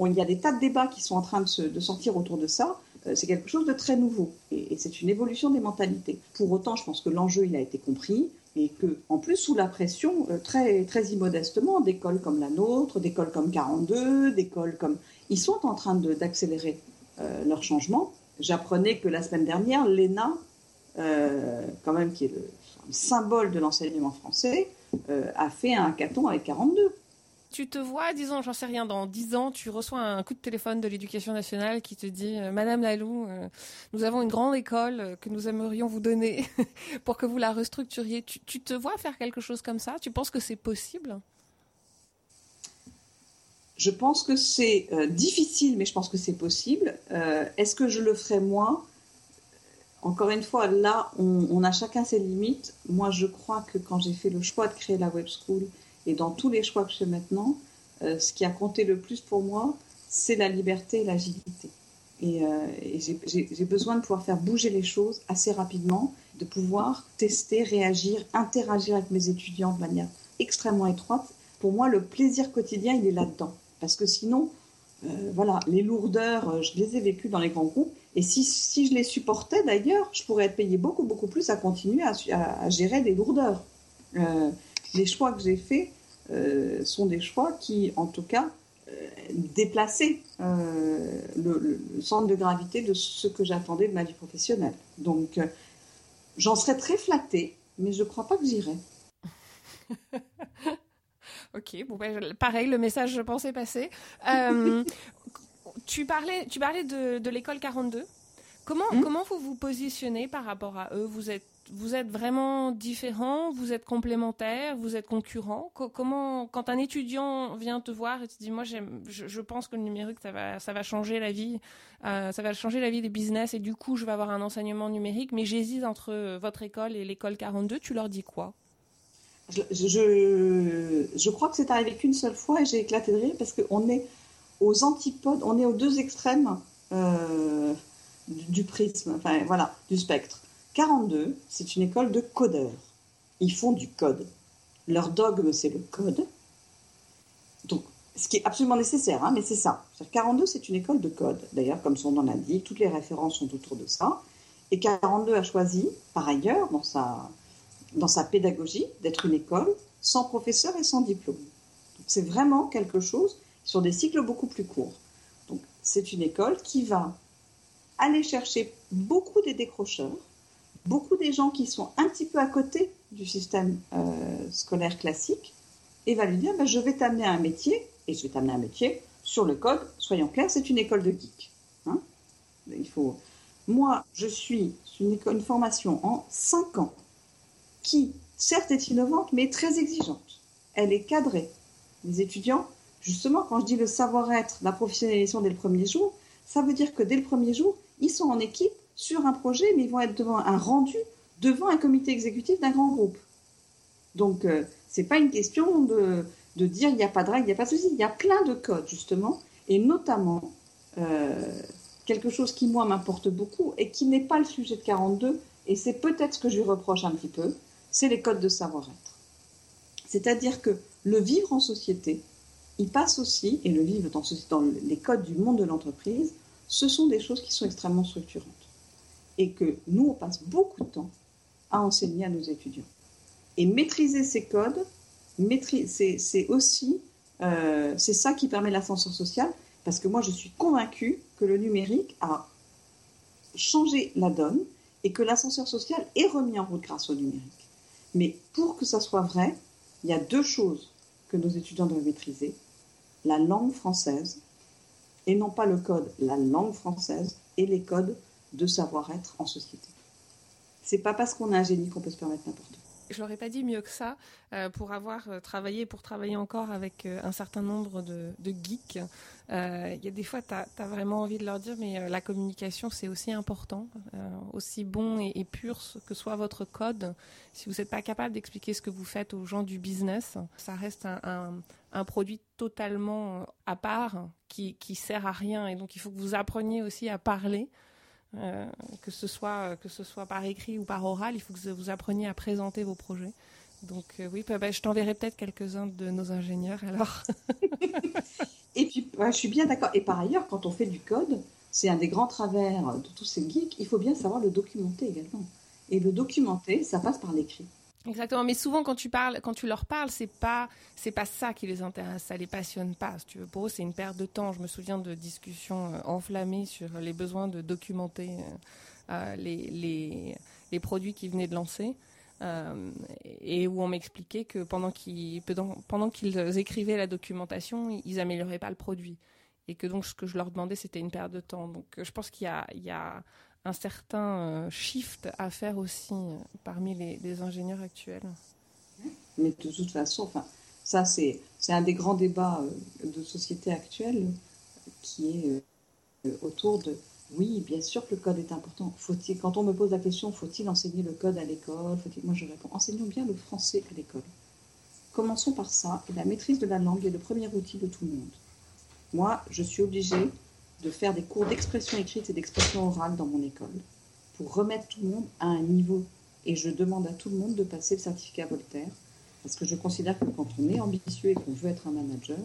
il y a des tas de débats qui sont en train de, de sortir autour de ça. Euh, c'est quelque chose de très nouveau et, c'est une évolution des mentalités. Pour autant, je pense que l'enjeu il a été compris et que, en plus, sous la pression, euh, très très immodestement, d'écoles comme la nôtre, d'écoles comme 42, d'écoles comme ils sont en train d'accélérer euh, leur changement. J'apprenais que la semaine dernière, l'ENA, quand même qui est le, symbole de l'enseignement français, a fait un hackathon avec 42 tu te vois, disons, j'en sais rien, dans dix ans, tu reçois un coup de téléphone de l'éducation nationale qui te dit euh, Madame Lalou, euh, nous avons une grande école euh, que nous aimerions vous donner pour que vous la restructuriez. Tu, te vois faire quelque chose comme ça? Tu penses que c'est possible? Je pense que c'est difficile, mais je pense que c'est possible. Est-ce que je le ferai moi encore une fois, là, on, a chacun ses limites. Moi, je crois que quand j'ai fait le choix de créer la web school, et dans tous les choix que je fais maintenant, euh, ce qui a compté le plus pour moi, c'est la liberté et l'agilité. Et, euh, j'ai besoin de pouvoir faire bouger les choses assez rapidement, de pouvoir tester, réagir, interagir avec mes étudiants de manière extrêmement étroite. Pour moi, le plaisir quotidien, il est là-dedans. Parce que sinon, euh, voilà, les lourdeurs, je les ai vécues dans les grands groupes. Et si, si je les supportais d'ailleurs, je pourrais être payé beaucoup, beaucoup plus à continuer à, à, gérer des lourdeurs. Euh, les choix que j'ai faits euh, sont des choix qui, en tout cas, euh, déplaçaient le, centre de gravité de ce que j'attendais de ma vie professionnelle. Donc, j'en serais très flattée, mais je ne crois pas que j'irai. ok, bon, ben, pareil, le message, je pensais passer. tu parlais, tu parlais de, de l'école 42. Comment, hmm? comment vous vous positionnez par rapport à eux? Vous êtes vous êtes vraiment différent, vous êtes complémentaire, vous êtes concurrent. Comment, quand un étudiant vient te voir et te dit, moi, je, je, pense que le numérique, ça va, ça va changer la vie, euh, ça va changer la vie des business et du coup, je vais avoir un enseignement numérique, mais j'hésite entre votre école et l'école 42. Tu leur dis quoi? Je, je, crois que c'est arrivé qu'une seule fois et j'ai éclaté de rire parce qu'on est aux antipodes, on est aux deux extrêmes euh, du prisme, enfin voilà, du spectre. 42, c'est une école de codeurs. Ils font du code. Leur dogme, c'est le code. Donc, ce qui est absolument nécessaire, hein, mais c'est ça. 42, c'est une école de code. D'ailleurs, comme son nom l'indique, toutes les références sont autour de ça. Et 42 a choisi, par ailleurs, dans sa, dans sa pédagogie, d'être une école sans professeur et sans diplôme. C'est vraiment quelque chose sur des cycles beaucoup plus courts. Donc, c'est une école qui va aller chercher beaucoup des décrocheurs, beaucoup des gens qui sont un petit peu à côté du système euh, scolaire classique et va lui dire bah, je vais t'amener à un métier et je vais t'amener à un métier sur le code. Soyons clairs, c'est une école de geek. Hein. Il faut. Moi, je suis une, une formation en 5 ans qui, certes, est innovante, mais très exigeante. Elle est cadrée. Les étudiants, justement, quand je dis le savoir-être, la professionnalisation dès le premier jour, ça veut dire que dès le premier jour, ils sont en équipe sur un projet, mais ils vont être devant un rendu devant un comité exécutif d'un grand groupe. Donc, euh, ce n'est pas une question de, de dire il n'y a pas de règles, il n'y a pas de souci. Il y a plein de codes, justement, et notamment euh, quelque chose qui, moi, m'importe beaucoup et qui n'est pas le sujet de 42, et c'est peut-être ce que je lui reproche un petit peu, c'est les codes de savoir-être. C'est-à-dire que le vivre en société, il passe aussi, et le dans, dans les codes du monde de l'entreprise, ce sont des choses qui sont extrêmement structurantes et que nous, on passe beaucoup de temps à enseigner à nos étudiants. Et maîtriser ces codes, c'est aussi, euh, c'est ça qui permet l'ascenseur social, parce que moi, je suis convaincue que le numérique a changé la donne et que l'ascenseur social est remis en route grâce au numérique. Mais pour que ça soit vrai, il y a deux choses que nos étudiants doivent maîtriser, la langue française, et non pas le code, la langue française et les codes de savoir-être en société. C'est pas parce qu'on a un génie qu'on peut se permettre n'importe quoi. Je l'aurais pas dit mieux que ça euh, pour avoir euh, travaillé, pour travailler encore avec euh, un certain nombre de, geeks. Il y a des fois, tu as, vraiment envie de leur dire, mais la communication, c'est aussi important, aussi bon et, pur que soit votre code. Si vous n'êtes pas capable d'expliquer ce que vous faites aux gens du business, ça reste un, produit totalement à part qui, qui sert à rien. Et donc, il faut que vous appreniez aussi à parler. Euh, que, ce soit, que ce soit par écrit ou par oral, il faut que vous appreniez à présenter vos projets. Donc euh, oui, bah, bah, je t'enverrai peut-être quelques-uns de nos ingénieurs alors. et puis, je suis bien d'accord. Et par ailleurs, quand on fait du code, c'est un des grands travers de tous ces geeks, il faut bien savoir le documenter également. Et le documenter, ça passe par l'écrit. Exactement, mais souvent quand tu parles, quand tu leur parles, c'est pas c'est pas ça qui les intéresse, ça les passionne pas. Pour eux, c'est une perte de temps. Je me souviens de discussions euh, enflammées sur les besoins de documenter euh, euh, les, les, les produits qu'ils venaient de lancer. et où on m'expliquait que pendant qu'ils pendant qu'ils écrivaient la documentation, ils amélioraient pas le produit et que donc ce que je leur demandais c'était une perte de temps. Donc je pense qu'il y a, il y a un certain euh, shift à faire aussi euh, parmi les, ingénieurs actuels. Mais de toute façon, enfin, ça c'est un des grands débats euh, de société actuelle qui est autour de oui, bien sûr que le code est important. Quand on me pose la question, faut-il enseigner le code à l'école Moi, je réponds enseignons bien le français à l'école. Commençons par ça. La maîtrise de la langue est le premier outil de tout le monde. Moi, je suis obligée de faire des cours d'expression écrite et d'expression orale dans mon école pour remettre tout le monde à un niveau. Et je demande à tout le monde de passer le certificat Voltaire parce que je considère que quand on est ambitieux et qu'on veut être un manager,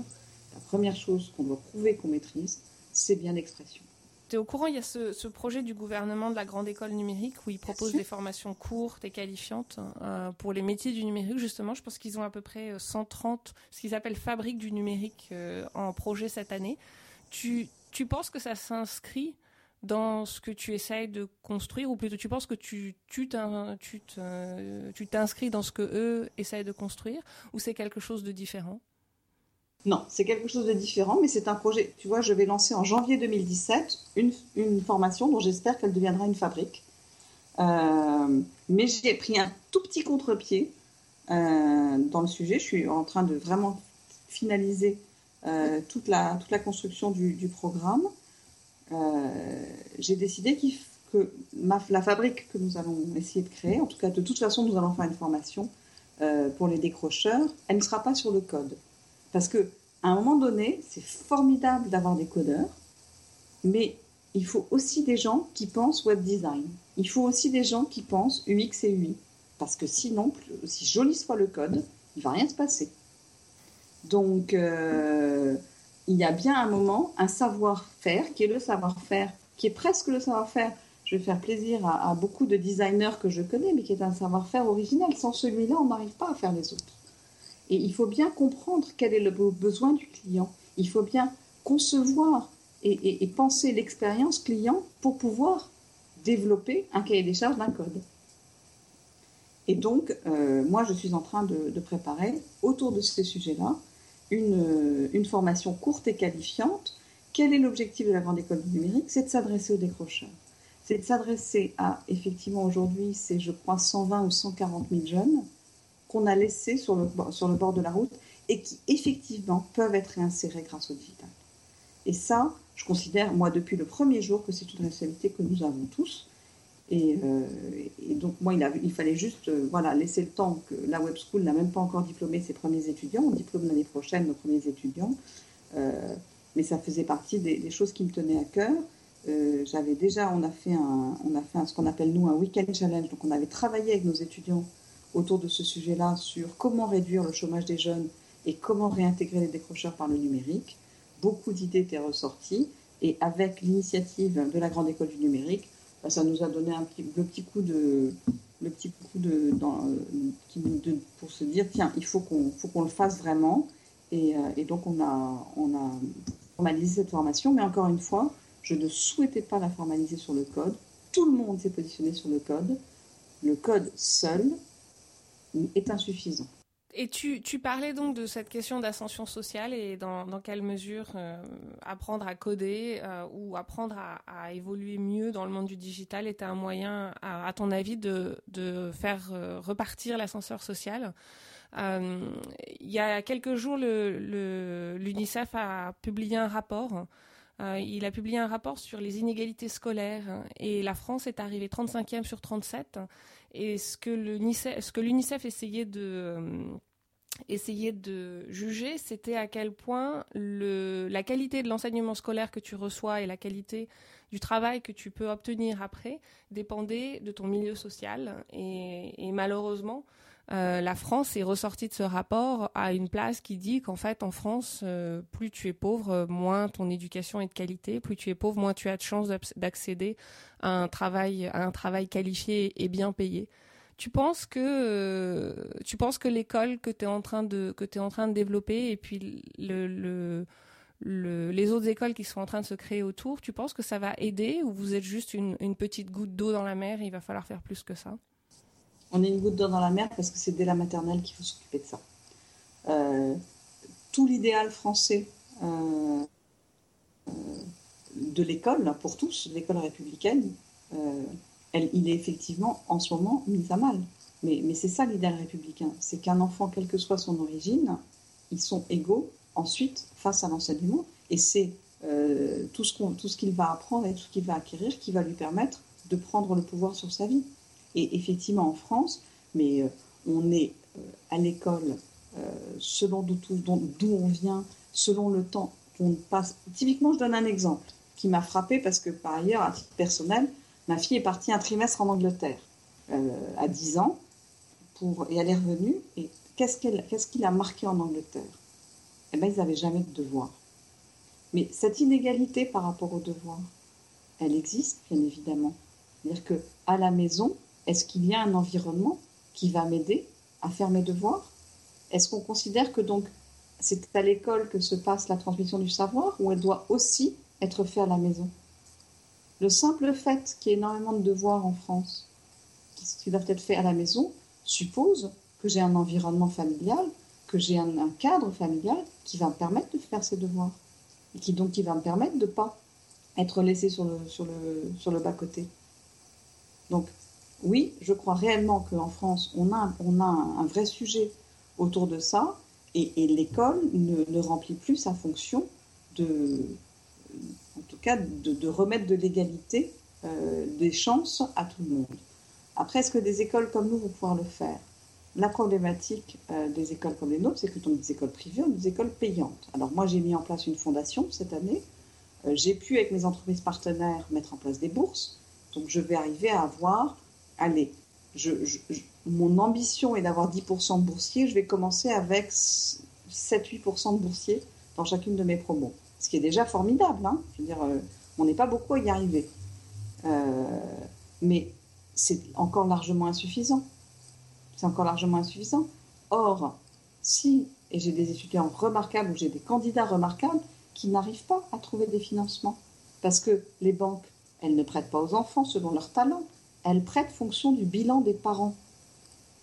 la première chose qu'on doit prouver qu'on maîtrise, c'est bien l'expression. Tu es au courant, il y a ce, projet du gouvernement de la Grande École Numérique où ils proposent des formations courtes et qualifiantes euh, pour les métiers du numérique. Justement, je pense qu'ils ont à peu près 130, ce qu'ils appellent fabrique du numérique euh, en projet cette année. Tu, tu penses que ça s'inscrit dans ce que tu essayes de construire ou plutôt tu penses que tu tu t'inscris dans ce que eux essayent de construire ou c'est quelque chose de différent? Non, c'est quelque chose de différent, mais c'est un projet. Tu vois, je vais lancer en janvier 2017 une, formation dont j'espère qu'elle deviendra une fabrique. Euh, mais j'ai pris un tout petit contre-pied euh, dans le sujet. Je suis en train de vraiment finaliser toute, la, toute la construction du, programme, euh, j'ai décidé que la fabrique que nous allons essayer de créer, en tout cas de toute façon nous allons faire une formation euh, pour les décrocheurs, elle ne sera pas sur le code. Parce que à un moment donné, c'est formidable d'avoir des codeurs, mais il faut aussi des gens qui pensent web design. Il faut aussi des gens qui pensent UX et UI. Parce que sinon, si joli soit le code, il va rien se passer. Donc, euh, il y a bien un moment, un savoir-faire qui est le savoir-faire, qui est presque le savoir-faire. Je vais faire plaisir à, beaucoup de designers que je connais, mais qui est un savoir-faire original. Sans celui-là, on n'arrive pas à faire les autres. Et il faut bien comprendre quel est le besoin du client. Il faut bien concevoir et, penser l'expérience client pour pouvoir développer un cahier des charges d'un code. Et donc, euh, moi, je suis en train de préparer autour de ces sujets-là une, une, formation courte et qualifiante. Quel est l'objectif de la Grande École du numérique? C'est de s'adresser aux décrocheurs. C'est de s'adresser à, effectivement, aujourd'hui, c'est, je crois, 120 ou 140 000 jeunes qu'on a laissés sur le, sur le bord de la route et qui, effectivement, peuvent être réinsérés grâce au digital. Et ça, je considère, moi, depuis le premier jour, que c'est une responsabilité que nous avons tous. Euh, et, donc, moi, il, fallait juste euh, voilà, laisser le temps que la Web School n'a même pas encore diplômé ses premiers étudiants. On diplôme l'année prochaine nos premiers étudiants. Euh, mais ça faisait partie des, choses qui me tenaient à cœur. J'avais déjà, on a fait, un, on a fait ce qu'on appelle nous un week-end challenge. Donc, on avait travaillé avec nos étudiants autour de ce sujet-là sur comment réduire le chômage des jeunes et comment réintégrer les décrocheurs par le numérique. Beaucoup d'idées étaient ressorties. Et avec l'initiative de la Grande École du numérique, bah, ça nous a donné le petit coup de, le petit coup dans, de pour se dire tiens, il faut qu'on faut qu'on le fasse vraiment. Et, euh, et, donc on a, on a formalisé cette formation, mais encore une fois, je ne souhaitais pas la formaliser sur le code. Tout le monde s'est positionné sur le code. Le code seul est insuffisant. Et tu, parlais donc de cette question d'ascension sociale et dans, quelle mesure euh, apprendre à coder euh, ou apprendre à, évoluer mieux dans le monde du digital était un moyen, à, ton avis, de, faire euh, repartir l'ascenseur social. il y a quelques jours, l'UNICEF a publié un rapport. il a publié un rapport sur les inégalités scolaires et la France est arrivée 35e sur 37 et ce que l'UNICEF essayait de euh, essayer de juger, c'était à quel point la qualité de l'enseignement scolaire que tu reçois et la qualité du travail que tu peux obtenir après dépendait de ton milieu social. Et malheureusement, euh, la France est ressortie de ce rapport à une place qui dit qu'en fait, en France, euh, plus tu es pauvre, moins ton éducation est de qualité, plus tu es pauvre, moins tu as de chances d'accéder à un travail, à un travail qualifié et bien payé. Tu penses que euh, tu penses que l'école que tu es en train de que en train de développer et puis le, le les autres écoles qui sont en train de se créer autour, tu penses que ça va aider ou vous êtes juste une, une petite goutte d'eau dans la mer et il va falloir faire plus que ça? On est une goutte d'eau dans la mer parce que c'est dès la maternelle qu'il faut s'occuper de ça. Euh, tout l'idéal français euh, euh, de l'école, pour tous, l'école républicaine, il est effectivement en ce moment mis à mal. Mais, mais c'est ça l'idéal républicain, c'est qu'un enfant, quelle que soit son origine, ils sont égaux ensuite face à l'enseignement, et c'est tout ce qu'il va apprendre et tout ce qu'il va acquérir qui va lui permettre de prendre le pouvoir sur sa vie. Et effectivement, en France, mais euh, on est euh, à l'école euh, selon d'où on vient, selon le temps qu'on passe. Typiquement, je donne un exemple qui m'a frappé parce que par ailleurs, à titre personnel, ma fille est partie un trimestre en Angleterre à 10 ans pour, et elle est revenue. Et qu'est-ce qu'il qu a marqué en Angleterre? Eh bien, ils n'avaient jamais de devoirs. Mais cette inégalité par rapport aux devoirs, elle existe, bien évidemment. C'est-à-dire qu'à la maison, est-ce qu'il y a un environnement qui va m'aider à faire mes devoirs? Est-ce qu'on considère que donc c'est à l'école que se passe la transmission du savoir ou elle doit aussi être faite à la maison? Le simple fait qu'il y ait énormément de devoirs en France qui doivent être faits à la maison suppose que j'ai un environnement familial, que j'ai un, cadre familial qui va me permettre de faire ces devoirs et qui donc qui va me permettre de ne pas être laissé sur le, sur le, sur le bas-côté. Donc oui, je crois réellement qu'en France, on a, un, vrai sujet autour de ça, et, l'école ne, remplit plus sa fonction de, en tout cas, de, remettre de l'égalité euh, des chances à tout le monde. Après, est-ce que des écoles comme nous vont pouvoir le faire? La problématique euh, des écoles comme les nôtres, c'est que sont des écoles privées ou des écoles payantes. Alors moi, j'ai mis en place une fondation cette année. Euh, j'ai pu, avec mes entreprises partenaires, mettre en place des bourses. Donc je vais arriver à avoir allez, mon ambition est d'avoir 10% de boursiers, je vais commencer avec 7-8% de boursiers dans chacune de mes promos. Ce qui est déjà formidable, hein. je veux dire, euh, on n'est pas beaucoup à y arriver. Euh, mais c'est encore largement insuffisant. C'est encore largement insuffisant. Or, si, et j'ai des étudiants remarquables ou j'ai des candidats remarquables qui n'arrivent pas à trouver des financements, parce que les banques, elles ne prêtent pas aux enfants selon leur talent, elle prête fonction du bilan des parents.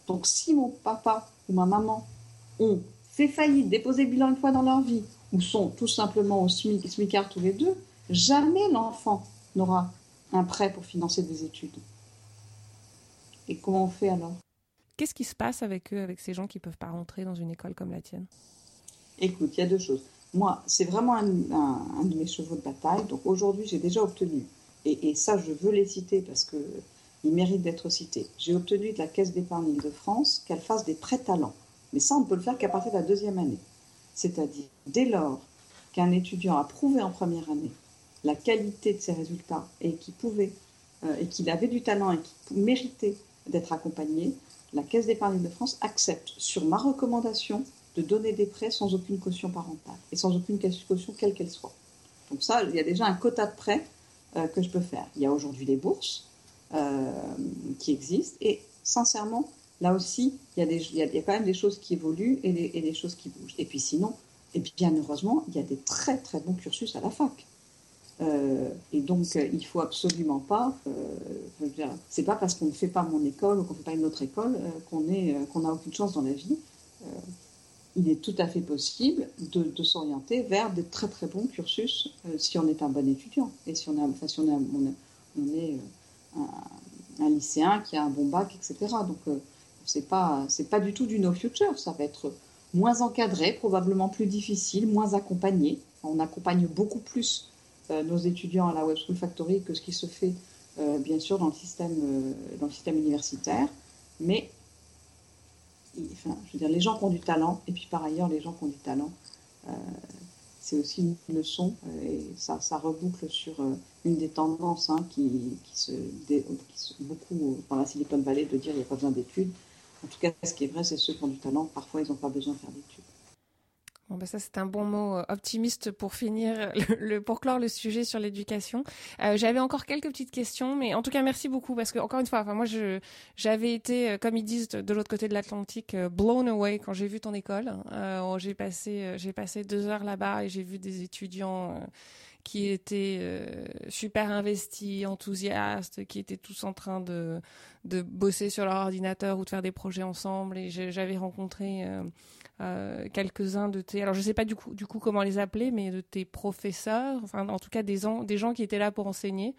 Donc si mon papa ou ma maman ont fait faillite, déposé bilan une fois dans leur vie, ou sont tout simplement au SMIC, SMICAR tous les deux, jamais l'enfant n'aura un prêt pour financer des études. Et comment on fait alors? Qu'est-ce qui se passe avec eux, avec ces gens qui ne peuvent pas rentrer dans une école comme la tienne? Écoute, il y a deux choses. Moi, c'est vraiment un, de mes chevaux de bataille. Donc aujourd'hui, j'ai déjà obtenu, et, et, ça, je veux les citer parce que il mérite d'être cité. J'ai obtenu de la Caisse d'épargne de france qu'elle fasse des prêts talents. Mais ça, on ne peut le faire qu'à partir de la deuxième année. C'est-à-dire, dès lors qu'un étudiant a prouvé en première année la qualité de ses résultats et qu'il pouvait, euh, et avait du talent et qu'il méritait d'être accompagné, la Caisse d'épargne de France accepte, sur ma recommandation, de donner des prêts sans aucune caution parentale et sans aucune caution quelle qu'elle soit. Donc ça, il y a déjà un quota de prêts euh, que je peux faire. Il y a aujourd'hui des bourses, euh, qui existent. Et sincèrement, là aussi, il y, a y a, quand même des choses qui évoluent et des, choses qui bougent. Et puis sinon, et bien heureusement, il y a des très très bons cursus à la fac. Euh, et donc, euh, il faut absolument pas. c'est pas parce qu'on ne fait pas mon école ou qu'on ne fait pas une autre école qu'on est n'a aucune chance dans la vie. il est tout à fait possible de, s'orienter vers des très très bons cursus si on est un bon étudiant et si on, enfin, si on, est un, lycéen qui a un bon bac, etc. Donc c'est pas c'est pas du tout du no future, ça va être moins encadré, probablement plus difficile, moins accompagné. On accompagne beaucoup plus euh, nos étudiants à la Web School Factory que ce qui se fait euh, bien sûr dans le système, euh, dans le système universitaire. Mais je veux dire, les gens qui ont du talent, et puis par ailleurs, les gens qui ont du talent, c'est aussi une leçon, et ça, reboucle sur une des tendances hein, qui, se, beaucoup dans la Silicon Valley de dire qu'il n'y a pas besoin d'études. En tout cas, ce qui est vrai, c'est ceux qui ont du talent, parfois ils n'ont pas besoin de faire d'études. Ben ça, c'est un bon mot euh, optimiste pour finir, le, pour clore le sujet sur l'éducation. Euh, j'avais encore quelques petites questions, mais en tout cas, merci beaucoup parce que, encore une fois, enfin, moi, je, j'avais été, euh, comme ils disent de, l'autre côté de l'Atlantique, blown away quand j'ai vu ton école. j'ai passé, j'ai passé deux heures là-bas et j'ai vu des étudiants qui étaient super investis, enthousiastes, qui étaient tous en train de, de bosser sur leur ordinateur ou de faire des projets ensemble. Et j'avais rencontré euh, quelques-uns de tes, alors je sais pas du coup, du coup comment les appeler, mais de tes professeurs, enfin en tout cas des, des gens qui étaient là pour enseigner.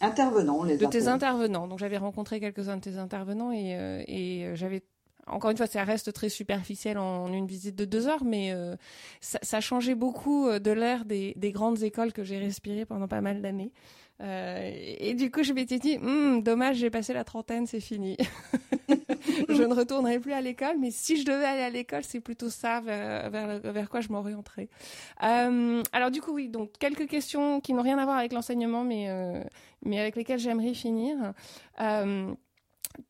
Intervenants, les De tes intervenants. Donc j'avais rencontré quelques-uns de tes intervenants et, euh, et euh, j'avais encore une fois, ça reste très superficiel en une visite de deux heures, mais ça, ça, changeait beaucoup de l'air des, des, grandes écoles que j'ai respirées pendant pas mal d'années. Euh, et du coup, je m'étais dit, hm, dommage, j'ai passé la trentaine, c'est fini. je ne retournerai plus à l'école, mais si je devais aller à l'école, c'est plutôt ça vers, vers, vers quoi je m'orienterais. Euh, alors du coup, oui, donc quelques questions qui n'ont rien à voir avec l'enseignement, mais, euh, mais avec lesquelles j'aimerais finir. Euh,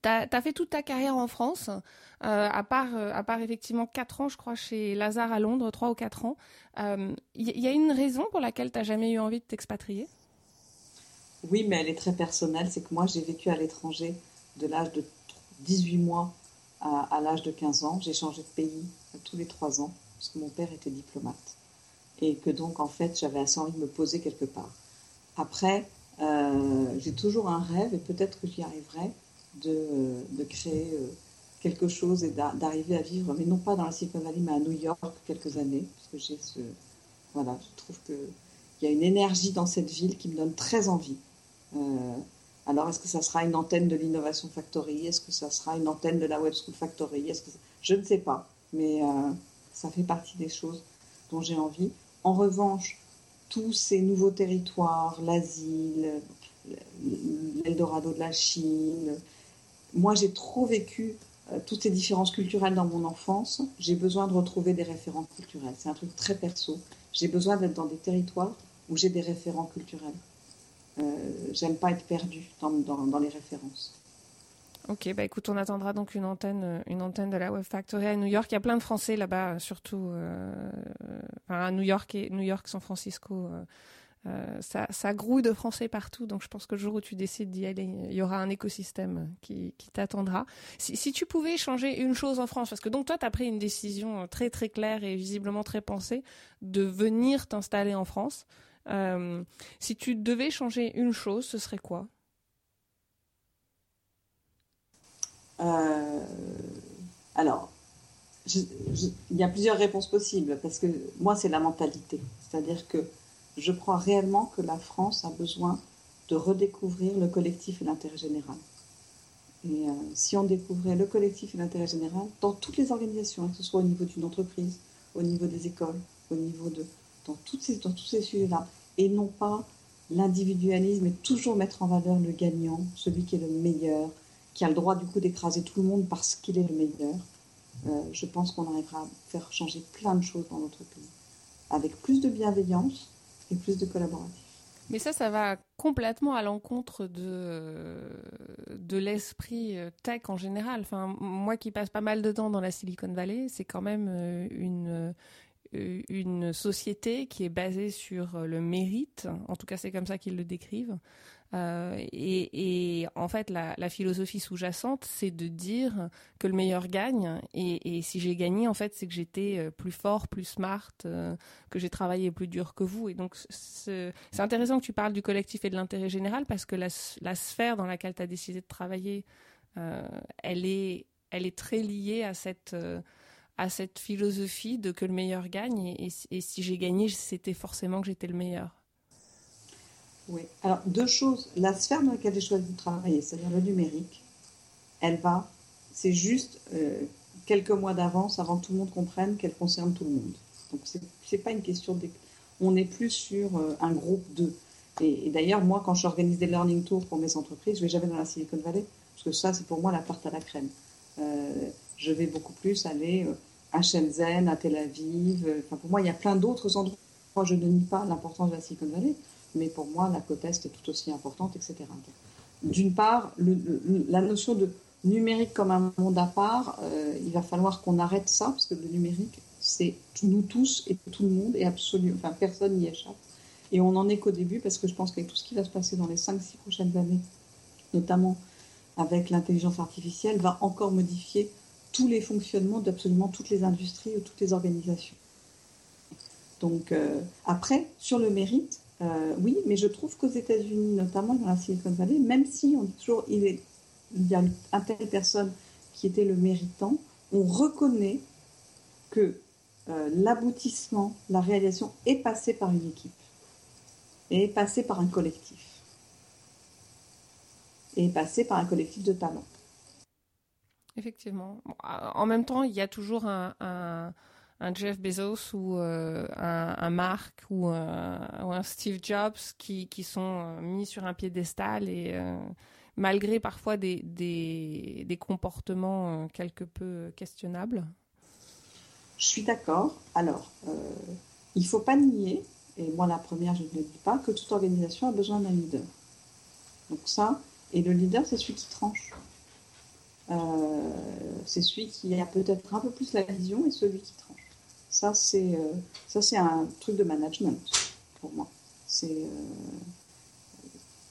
tu as, fait toute ta carrière en France, euh, à, part, à part effectivement 4 ans, je crois, chez Lazare à Londres, 3 ou 4 ans. Il y, a une raison pour laquelle tu n'as jamais eu envie de t'expatrier? Oui, mais elle est très personnelle. C'est que moi, j'ai vécu à l'étranger de l'âge de 18 mois à, l'âge de 15 ans. J'ai changé de pays tous les 3 ans parce que mon père était diplomate. Et que donc, en fait, j'avais assez envie de me poser quelque part. Après, euh, j'ai toujours un rêve, et peut-être que j'y arriverai, de, créer euh, quelque chose et d'arriver à vivre, mais non pas dans la Silicon Valley, mais à New York quelques années, parce que j'ai ce... Voilà, je trouve qu'il y a une énergie dans cette ville qui me donne très envie. Euh, alors, est-ce que ça sera une antenne de l'Innovation Factory? Est-ce que ça sera une antenne de la Web School Factory? Je ne sais pas, mais euh, ça fait partie des choses dont j'ai envie. En revanche, tous ces nouveaux territoires, l'asile, l'Eldorado de la Chine, moi j'ai trop vécu euh, toutes ces différences culturelles dans mon enfance. J'ai besoin de retrouver des référents culturels. C'est un truc très perso. J'ai besoin d'être dans des territoires où j'ai des référents culturels. Euh, j'aime pas être perdue dans, les références. Ok, bah écoute, on attendra donc une antenne, euh, une antenne de la Web Factory à New York. Il y a plein de Français là-bas, surtout euh, à New York et New York, San Francisco. Ça, ça, grouille de Français partout, donc je pense que le jour où tu décides d'y aller, il y aura un écosystème qui, t'attendra. Si, si, tu pouvais changer une chose en France, parce que donc toi, tu as pris une décision très très claire et visiblement très pensée de venir t'installer en France. Euh, si tu devais changer une chose, ce serait quoi? Euh, Alors, il y a plusieurs réponses possibles parce que moi, c'est la mentalité. C'est-à-dire que je crois réellement que la France a besoin de redécouvrir le collectif et l'intérêt général. Et euh, si on découvrait le collectif et l'intérêt général dans toutes les organisations, que ce soit au niveau d'une entreprise, au niveau des écoles, au niveau de dans, toutes ces, dans tous ces sujets-là, et non pas l'individualisme et toujours mettre en valeur le gagnant, celui qui est le meilleur, qui a le droit du coup d'écraser tout le monde parce qu'il est le meilleur. Euh, je pense qu'on arrivera à faire changer plein de choses dans notre pays, avec plus de bienveillance et plus de collaboration. Mais ça, ça va complètement à l'encontre de, de l'esprit euh, tech en général. Enfin, moi qui passe pas mal de temps dans la Silicon Valley, c'est quand même euh, une, euh, une société qui est basée sur euh, le mérite, en tout cas c'est comme ça qu'ils le décrivent. Euh, et, en fait, la, philosophie sous-jacente, c'est de dire que le meilleur gagne. Et, si j'ai gagné, en fait, c'est que j'étais plus fort, plus smart, que j'ai travaillé plus dur que vous. Et donc, c'est intéressant que tu parles du collectif et de l'intérêt général parce que la, sphère dans laquelle tu as décidé de travailler, elle, est, elle est très liée à cette à cette philosophie de que le meilleur gagne et, si j'ai gagné, c'était forcément que j'étais le meilleur. Oui. Alors, deux choses. La sphère dans laquelle j'ai choisi de travailler, c'est-à-dire le numérique, elle va, c'est juste euh, quelques mois d'avance avant que tout le monde comprenne qu'elle concerne tout le monde. Donc, c'est pas une question de. On est plus sur euh, un groupe de. Et, d'ailleurs, moi, quand j'organise des learning tours pour mes entreprises, je vais jamais dans la Silicon Valley, parce que ça, c'est pour moi la tarte à la crème. Euh, je vais beaucoup plus aller à Shenzhen, à Tel Aviv. Enfin, pour moi, il y a plein d'autres endroits. Moi, je ne nie pas l'importance de la Silicon Valley, mais pour moi, la côte Est est tout aussi importante, etc. D'une part, la notion de numérique comme un monde à part, euh, il va falloir qu'on arrête ça, parce que le numérique, c'est nous tous et tout le monde, et absolument, enfin, personne n'y échappe. Et on n'en est qu'au début, parce que je pense qu'avec tout ce qui va se passer dans les 5-6 prochaines années, notamment avec l'intelligence artificielle, va encore modifier tous les fonctionnements d'absolument toutes les industries ou toutes les organisations. Donc, euh, après, sur le mérite, euh, oui, mais je trouve qu'aux États-Unis, notamment dans la Silicon Valley, même si on dit toujours il, y a un telle personne qui était le méritant, on reconnaît que euh, l'aboutissement, la réalisation est passé par une équipe, est passé par un collectif, est passé par un collectif de talents. Effectivement. en même temps, il y a toujours un Jeff Bezos ou euh, un, Mark ou, un Steve Jobs qui, sont euh, mis sur un piédestal et euh, malgré parfois des, des, des comportements quelque peu questionnables. Je suis d'accord. Alors, il ne faut pas nier, et moi la première je ne le dis pas, que toute organisation a besoin d'un leader. Donc ça, et le leader c'est celui qui tranche. C'est celui qui a peut-être un peu plus la vision et celui qui tranche. Ça, c'est euh, un truc de management pour moi. C'est euh,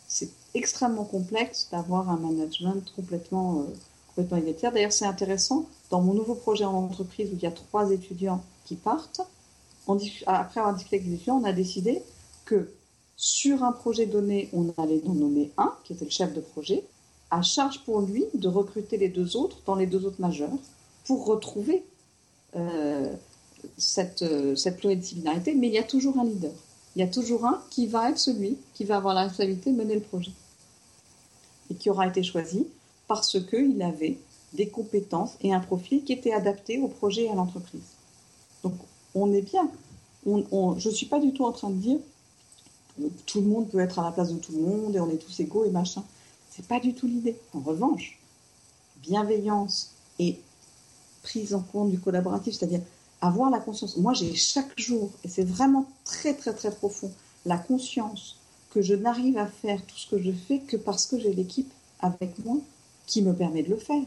c'est extrêmement complexe d'avoir un management complètement euh, complètement égalitaire. D'ailleurs, c'est intéressant. Dans mon nouveau projet en entreprise où il y a trois étudiants qui partent, après avoir discuté avec les étudiants, on a décidé que sur un projet donné, on allait en nommer un, qui était le chef de projet, à charge pour lui de recruter les deux autres dans les deux autres majeurs pour retrouver cette, euh, cette pluridisciplinarité, mais il y a toujours un leader. Il y a toujours un qui va être celui qui va avoir la responsabilité de mener le projet. Et qui aura été choisi parce qu'il avait des compétences et un profil qui étaient adaptés au projet et à l'entreprise. Donc, on est bien. Je ne suis pas du tout en train de dire tout le monde peut être à la place de tout le monde et on est tous égaux et machin. C'est pas du tout l'idée. En revanche, bienveillance et prise en compte du collaboratif, c'est-à-dire avoir la conscience. Moi, j'ai chaque jour, et c'est vraiment très, très, très profond, la conscience que je n'arrive à faire tout ce que je fais que parce que j'ai l'équipe avec moi qui me permet de le faire.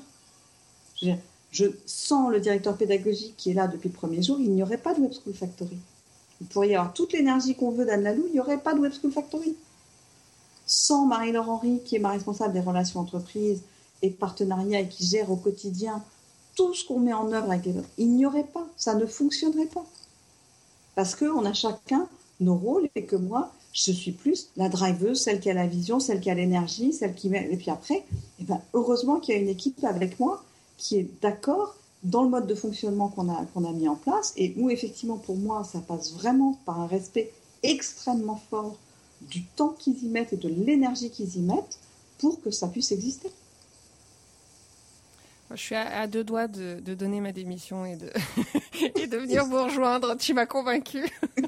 Je, sans le directeur pédagogique qui est là depuis le premier jour, il n'y aurait pas de Web School Factory. Il pourrait y avoir toute l'énergie qu'on veut d'Anne Lalou, il n'y aurait pas de Web School Factory. Sans Marie-Laure Henry, qui est ma responsable des relations entreprises et de partenariat et qui gère au quotidien tout ce qu'on met en œuvre avec les autres. Il n'y aurait pas, ça ne fonctionnerait pas. Parce qu'on a chacun nos rôles et que moi, je suis plus la driveuse, celle qui a la vision, celle qui a l'énergie, celle qui met. Et puis après, eh ben, heureusement qu'il y a une équipe avec moi qui est d'accord dans le mode de fonctionnement qu'on a, qu'on a mis en place et où effectivement pour moi ça passe vraiment par un respect extrêmement fort du temps qu'ils y mettent et de l'énergie qu'ils y mettent pour que ça puisse exister. Je suis à, deux doigts de, donner ma démission et de, venir vous rejoindre. Tu m'as convaincu.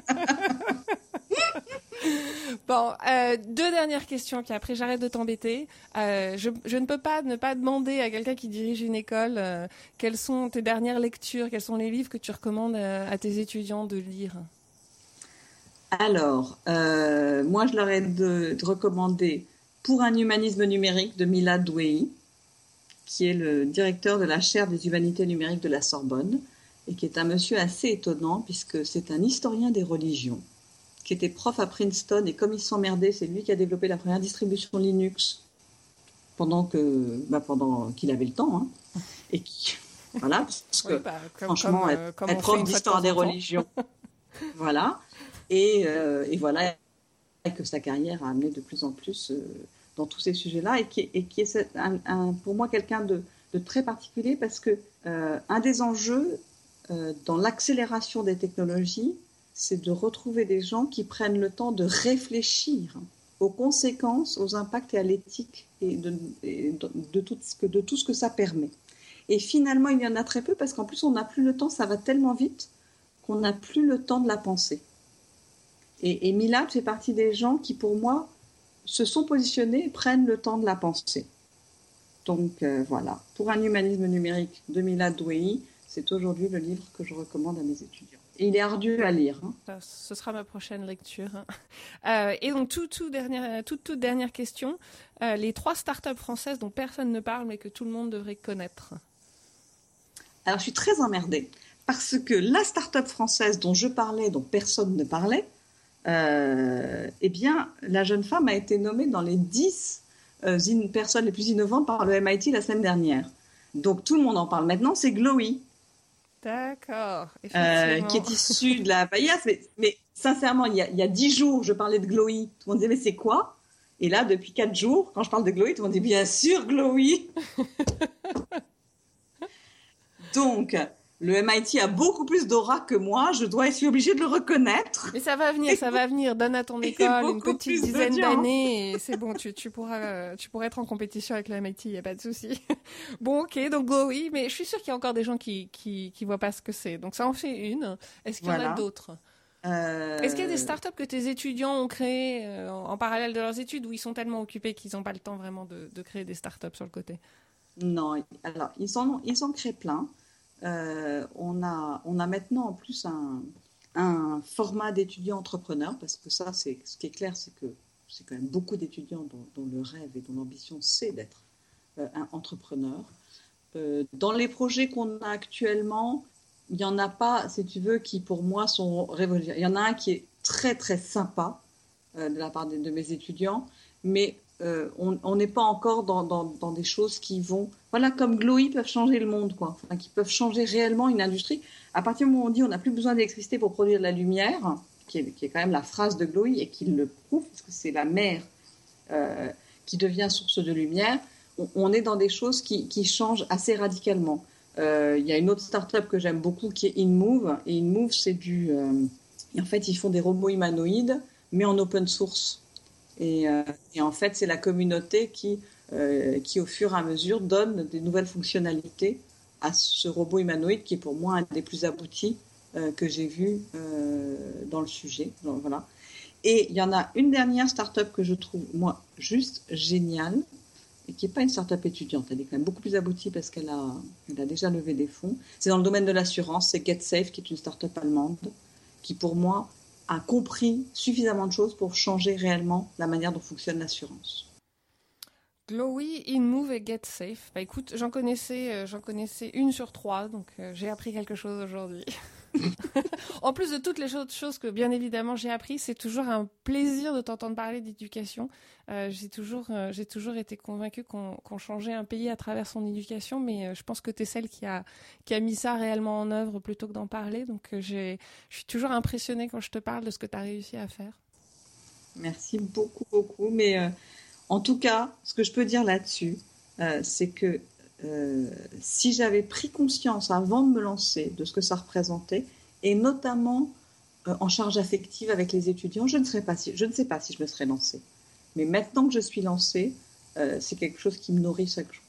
bon, euh, deux dernières questions, puis après j'arrête de t'embêter. Euh, je, ne peux pas ne pas demander à quelqu'un qui dirige une école euh, quelles sont tes dernières lectures, quels sont les livres que tu recommandes à, tes étudiants de lire? Alors, moi je leur ai de, de, recommander Pour un humanisme numérique de Mila Douei qui est le directeur de la chaire des humanités numériques de la Sorbonne, et qui est un monsieur assez étonnant, puisque c'est un historien des religions, qui était prof à Princeton, et comme il s'emmerdait, c'est lui qui a développé la première distribution Linux pendant que, bah, pendant qu'il avait le temps, hein, et qui, voilà, parce que bah, franchement, être, euh, prof d'histoire des religions, voilà, et, euh, et, voilà, que sa carrière a amené de plus en plus euh, dans tous ces sujets-là et qui, et est pour moi quelqu'un de, très particulier parce que euh, un des enjeux dans l'accélération des technologies, c'est de retrouver des gens qui prennent le temps de réfléchir aux conséquences, aux impacts et à l'éthique et, de tout ce que ça permet. Et finalement, il y en a très peu parce qu'en plus, on n'a plus le temps, ça va tellement vite qu'on n'a plus le temps de la penser. Et, et Milad fait partie des gens qui, pour moi, se sont positionnés et prennent le temps de la penser. Donc euh, voilà, pour un humanisme numérique de Milad Douei, c'est aujourd'hui le livre que je recommande à mes étudiants. Et il est ardu à lire. Hein. Ce sera ma prochaine lecture. Hein. Euh, et donc, tout, tout dernière, toute, toute dernière question. Euh, les trois startups françaises dont personne ne parle mais que tout le monde devrait connaître. Alors, je suis très emmerdée parce que la start-up française dont je parlais, dont personne ne parlait, euh, eh bien, la jeune femme a été nommée dans les 10 euh, personnes les plus innovantes par le MIT la semaine dernière. Donc, tout le monde en parle maintenant, c'est Glowy. D'accord. Euh, qui est issue de la paillasse. Mais, sincèrement, il y, a, il y, a, 10 jours, je parlais de Glowy. Tout le monde disait, mais c'est quoi? Et là, depuis 4 jours, quand je parle de Glowy, tout le monde dit, bien sûr, Glowy Donc, le MIT a beaucoup plus d'aura que moi, je dois être obligée de le reconnaître. Mais ça va venir, ça va venir. Donne à ton école une petite dizaine d'années et c'est bon, tu, tu, pourras, tu pourras être en compétition avec le MIT, il n'y a pas de souci. bon, ok, donc oui, mais je suis sûre qu'il y a encore des gens qui, qui, qui voient pas ce que c'est. Donc ça en fait une. Est-ce qu'il y en a d'autres? Euh, Est-ce qu'il y a des startups que tes étudiants ont créées euh, en parallèle de leurs études où ils sont tellement occupés qu'ils n'ont pas le temps vraiment de, de créer des startups sur le côté? Non, alors ils en, ils ont créé plein. Euh, on, a, on a maintenant en plus un, format d'étudiants entrepreneurs, parce que ça, c'est ce qui est clair, c'est que c'est quand même beaucoup d'étudiants dont, le rêve et dont l'ambition, c'est d'être euh, un entrepreneur. Euh, dans les projets qu'on a actuellement, il n'y en a pas, si tu veux, qui pour moi sont révolutionnaires. Il y en a un qui est très très sympa de la part de, de mes étudiants, mais euh, on n'est pas encore dans, des choses qui vont, voilà, comme Glowy peuvent changer le monde, quoi, qui peuvent changer réellement une industrie. À partir du moment où on dit on n'a plus besoin d'électricité pour produire de la lumière, qui est, quand même la phrase de Glowy et qui le prouve, parce que c'est la mer euh, qui devient source de lumière, on, est dans des choses qui, changent assez radicalement. Euh, il y a une autre start-up que j'aime beaucoup qui est InMove, et InMove, c'est du. en fait, ils font des robots humanoïdes, mais en open source. Euh, et, en fait, c'est la communauté qui, euh, qui, au fur et à mesure, donne des nouvelles fonctionnalités à ce robot humanoïde qui est pour moi un des plus aboutis euh, que j'ai vu dans le sujet. voilà. Et il y en a une dernière start-up que je trouve, moi, juste géniale, et qui n'est pas une start-up étudiante. Elle est quand même beaucoup plus aboutie parce qu'elle a, elle a déjà levé des fonds. C'est dans le domaine de l'assurance. C'est GetSafe, qui est une start-up allemande, qui pour moi a compris suffisamment de choses pour changer réellement la manière dont fonctionne l'assurance. Glowy, InMove et GetSafe. Bah écoute, j'en connaissais, euh, j'en connaissais une sur trois, donc euh, j'ai appris quelque chose aujourd'hui. en plus de toutes les autres choses que bien évidemment j'ai appris, c'est toujours un plaisir de t'entendre parler d'éducation. Euh, j'ai toujours, euh, toujours été convaincue qu'on changeait un pays à travers son éducation, mais euh, je pense que tu es celle qui a, qui a mis ça réellement en œuvre plutôt que d'en parler. Donc je suis toujours impressionnée quand je te parle de ce que tu as réussi à faire. Merci beaucoup, beaucoup. Mais en tout cas, ce que je peux dire là-dessus, c'est que si j'avais pris conscience avant de me lancer de ce que ça représentait, et notamment en charge affective avec les étudiants, je ne, serais pas je ne sais pas si je me serais lancée. Mais maintenant que je suis lancée, euh, c'est quelque chose qui me nourrit chaque jour.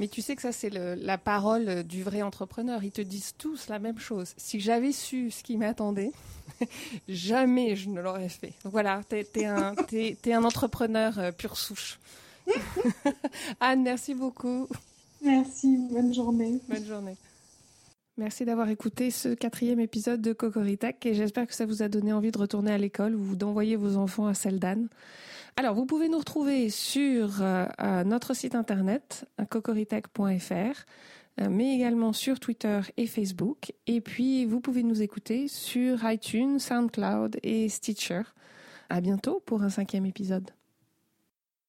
Mais tu sais que ça, c'est la parole du vrai entrepreneur. Ils te disent tous la même chose. Si j'avais su ce qui m'attendait, jamais je ne l'aurais fait. Donc voilà, tu es, un entrepreneur euh, pure souche. Anne, merci beaucoup. Merci, bonne journée. Bonne journée. Merci d'avoir écouté ce quatrième épisode de Cocoritac et j'espère que ça vous a donné envie de retourner à l'école ou d'envoyer vos enfants à celle. Alors, vous pouvez nous retrouver sur euh, notre site internet, cocoritech.fr, euh, mais également sur Twitter et Facebook. Et puis, vous pouvez nous écouter sur iTunes, SoundCloud et Stitcher. À bientôt pour un cinquième épisode.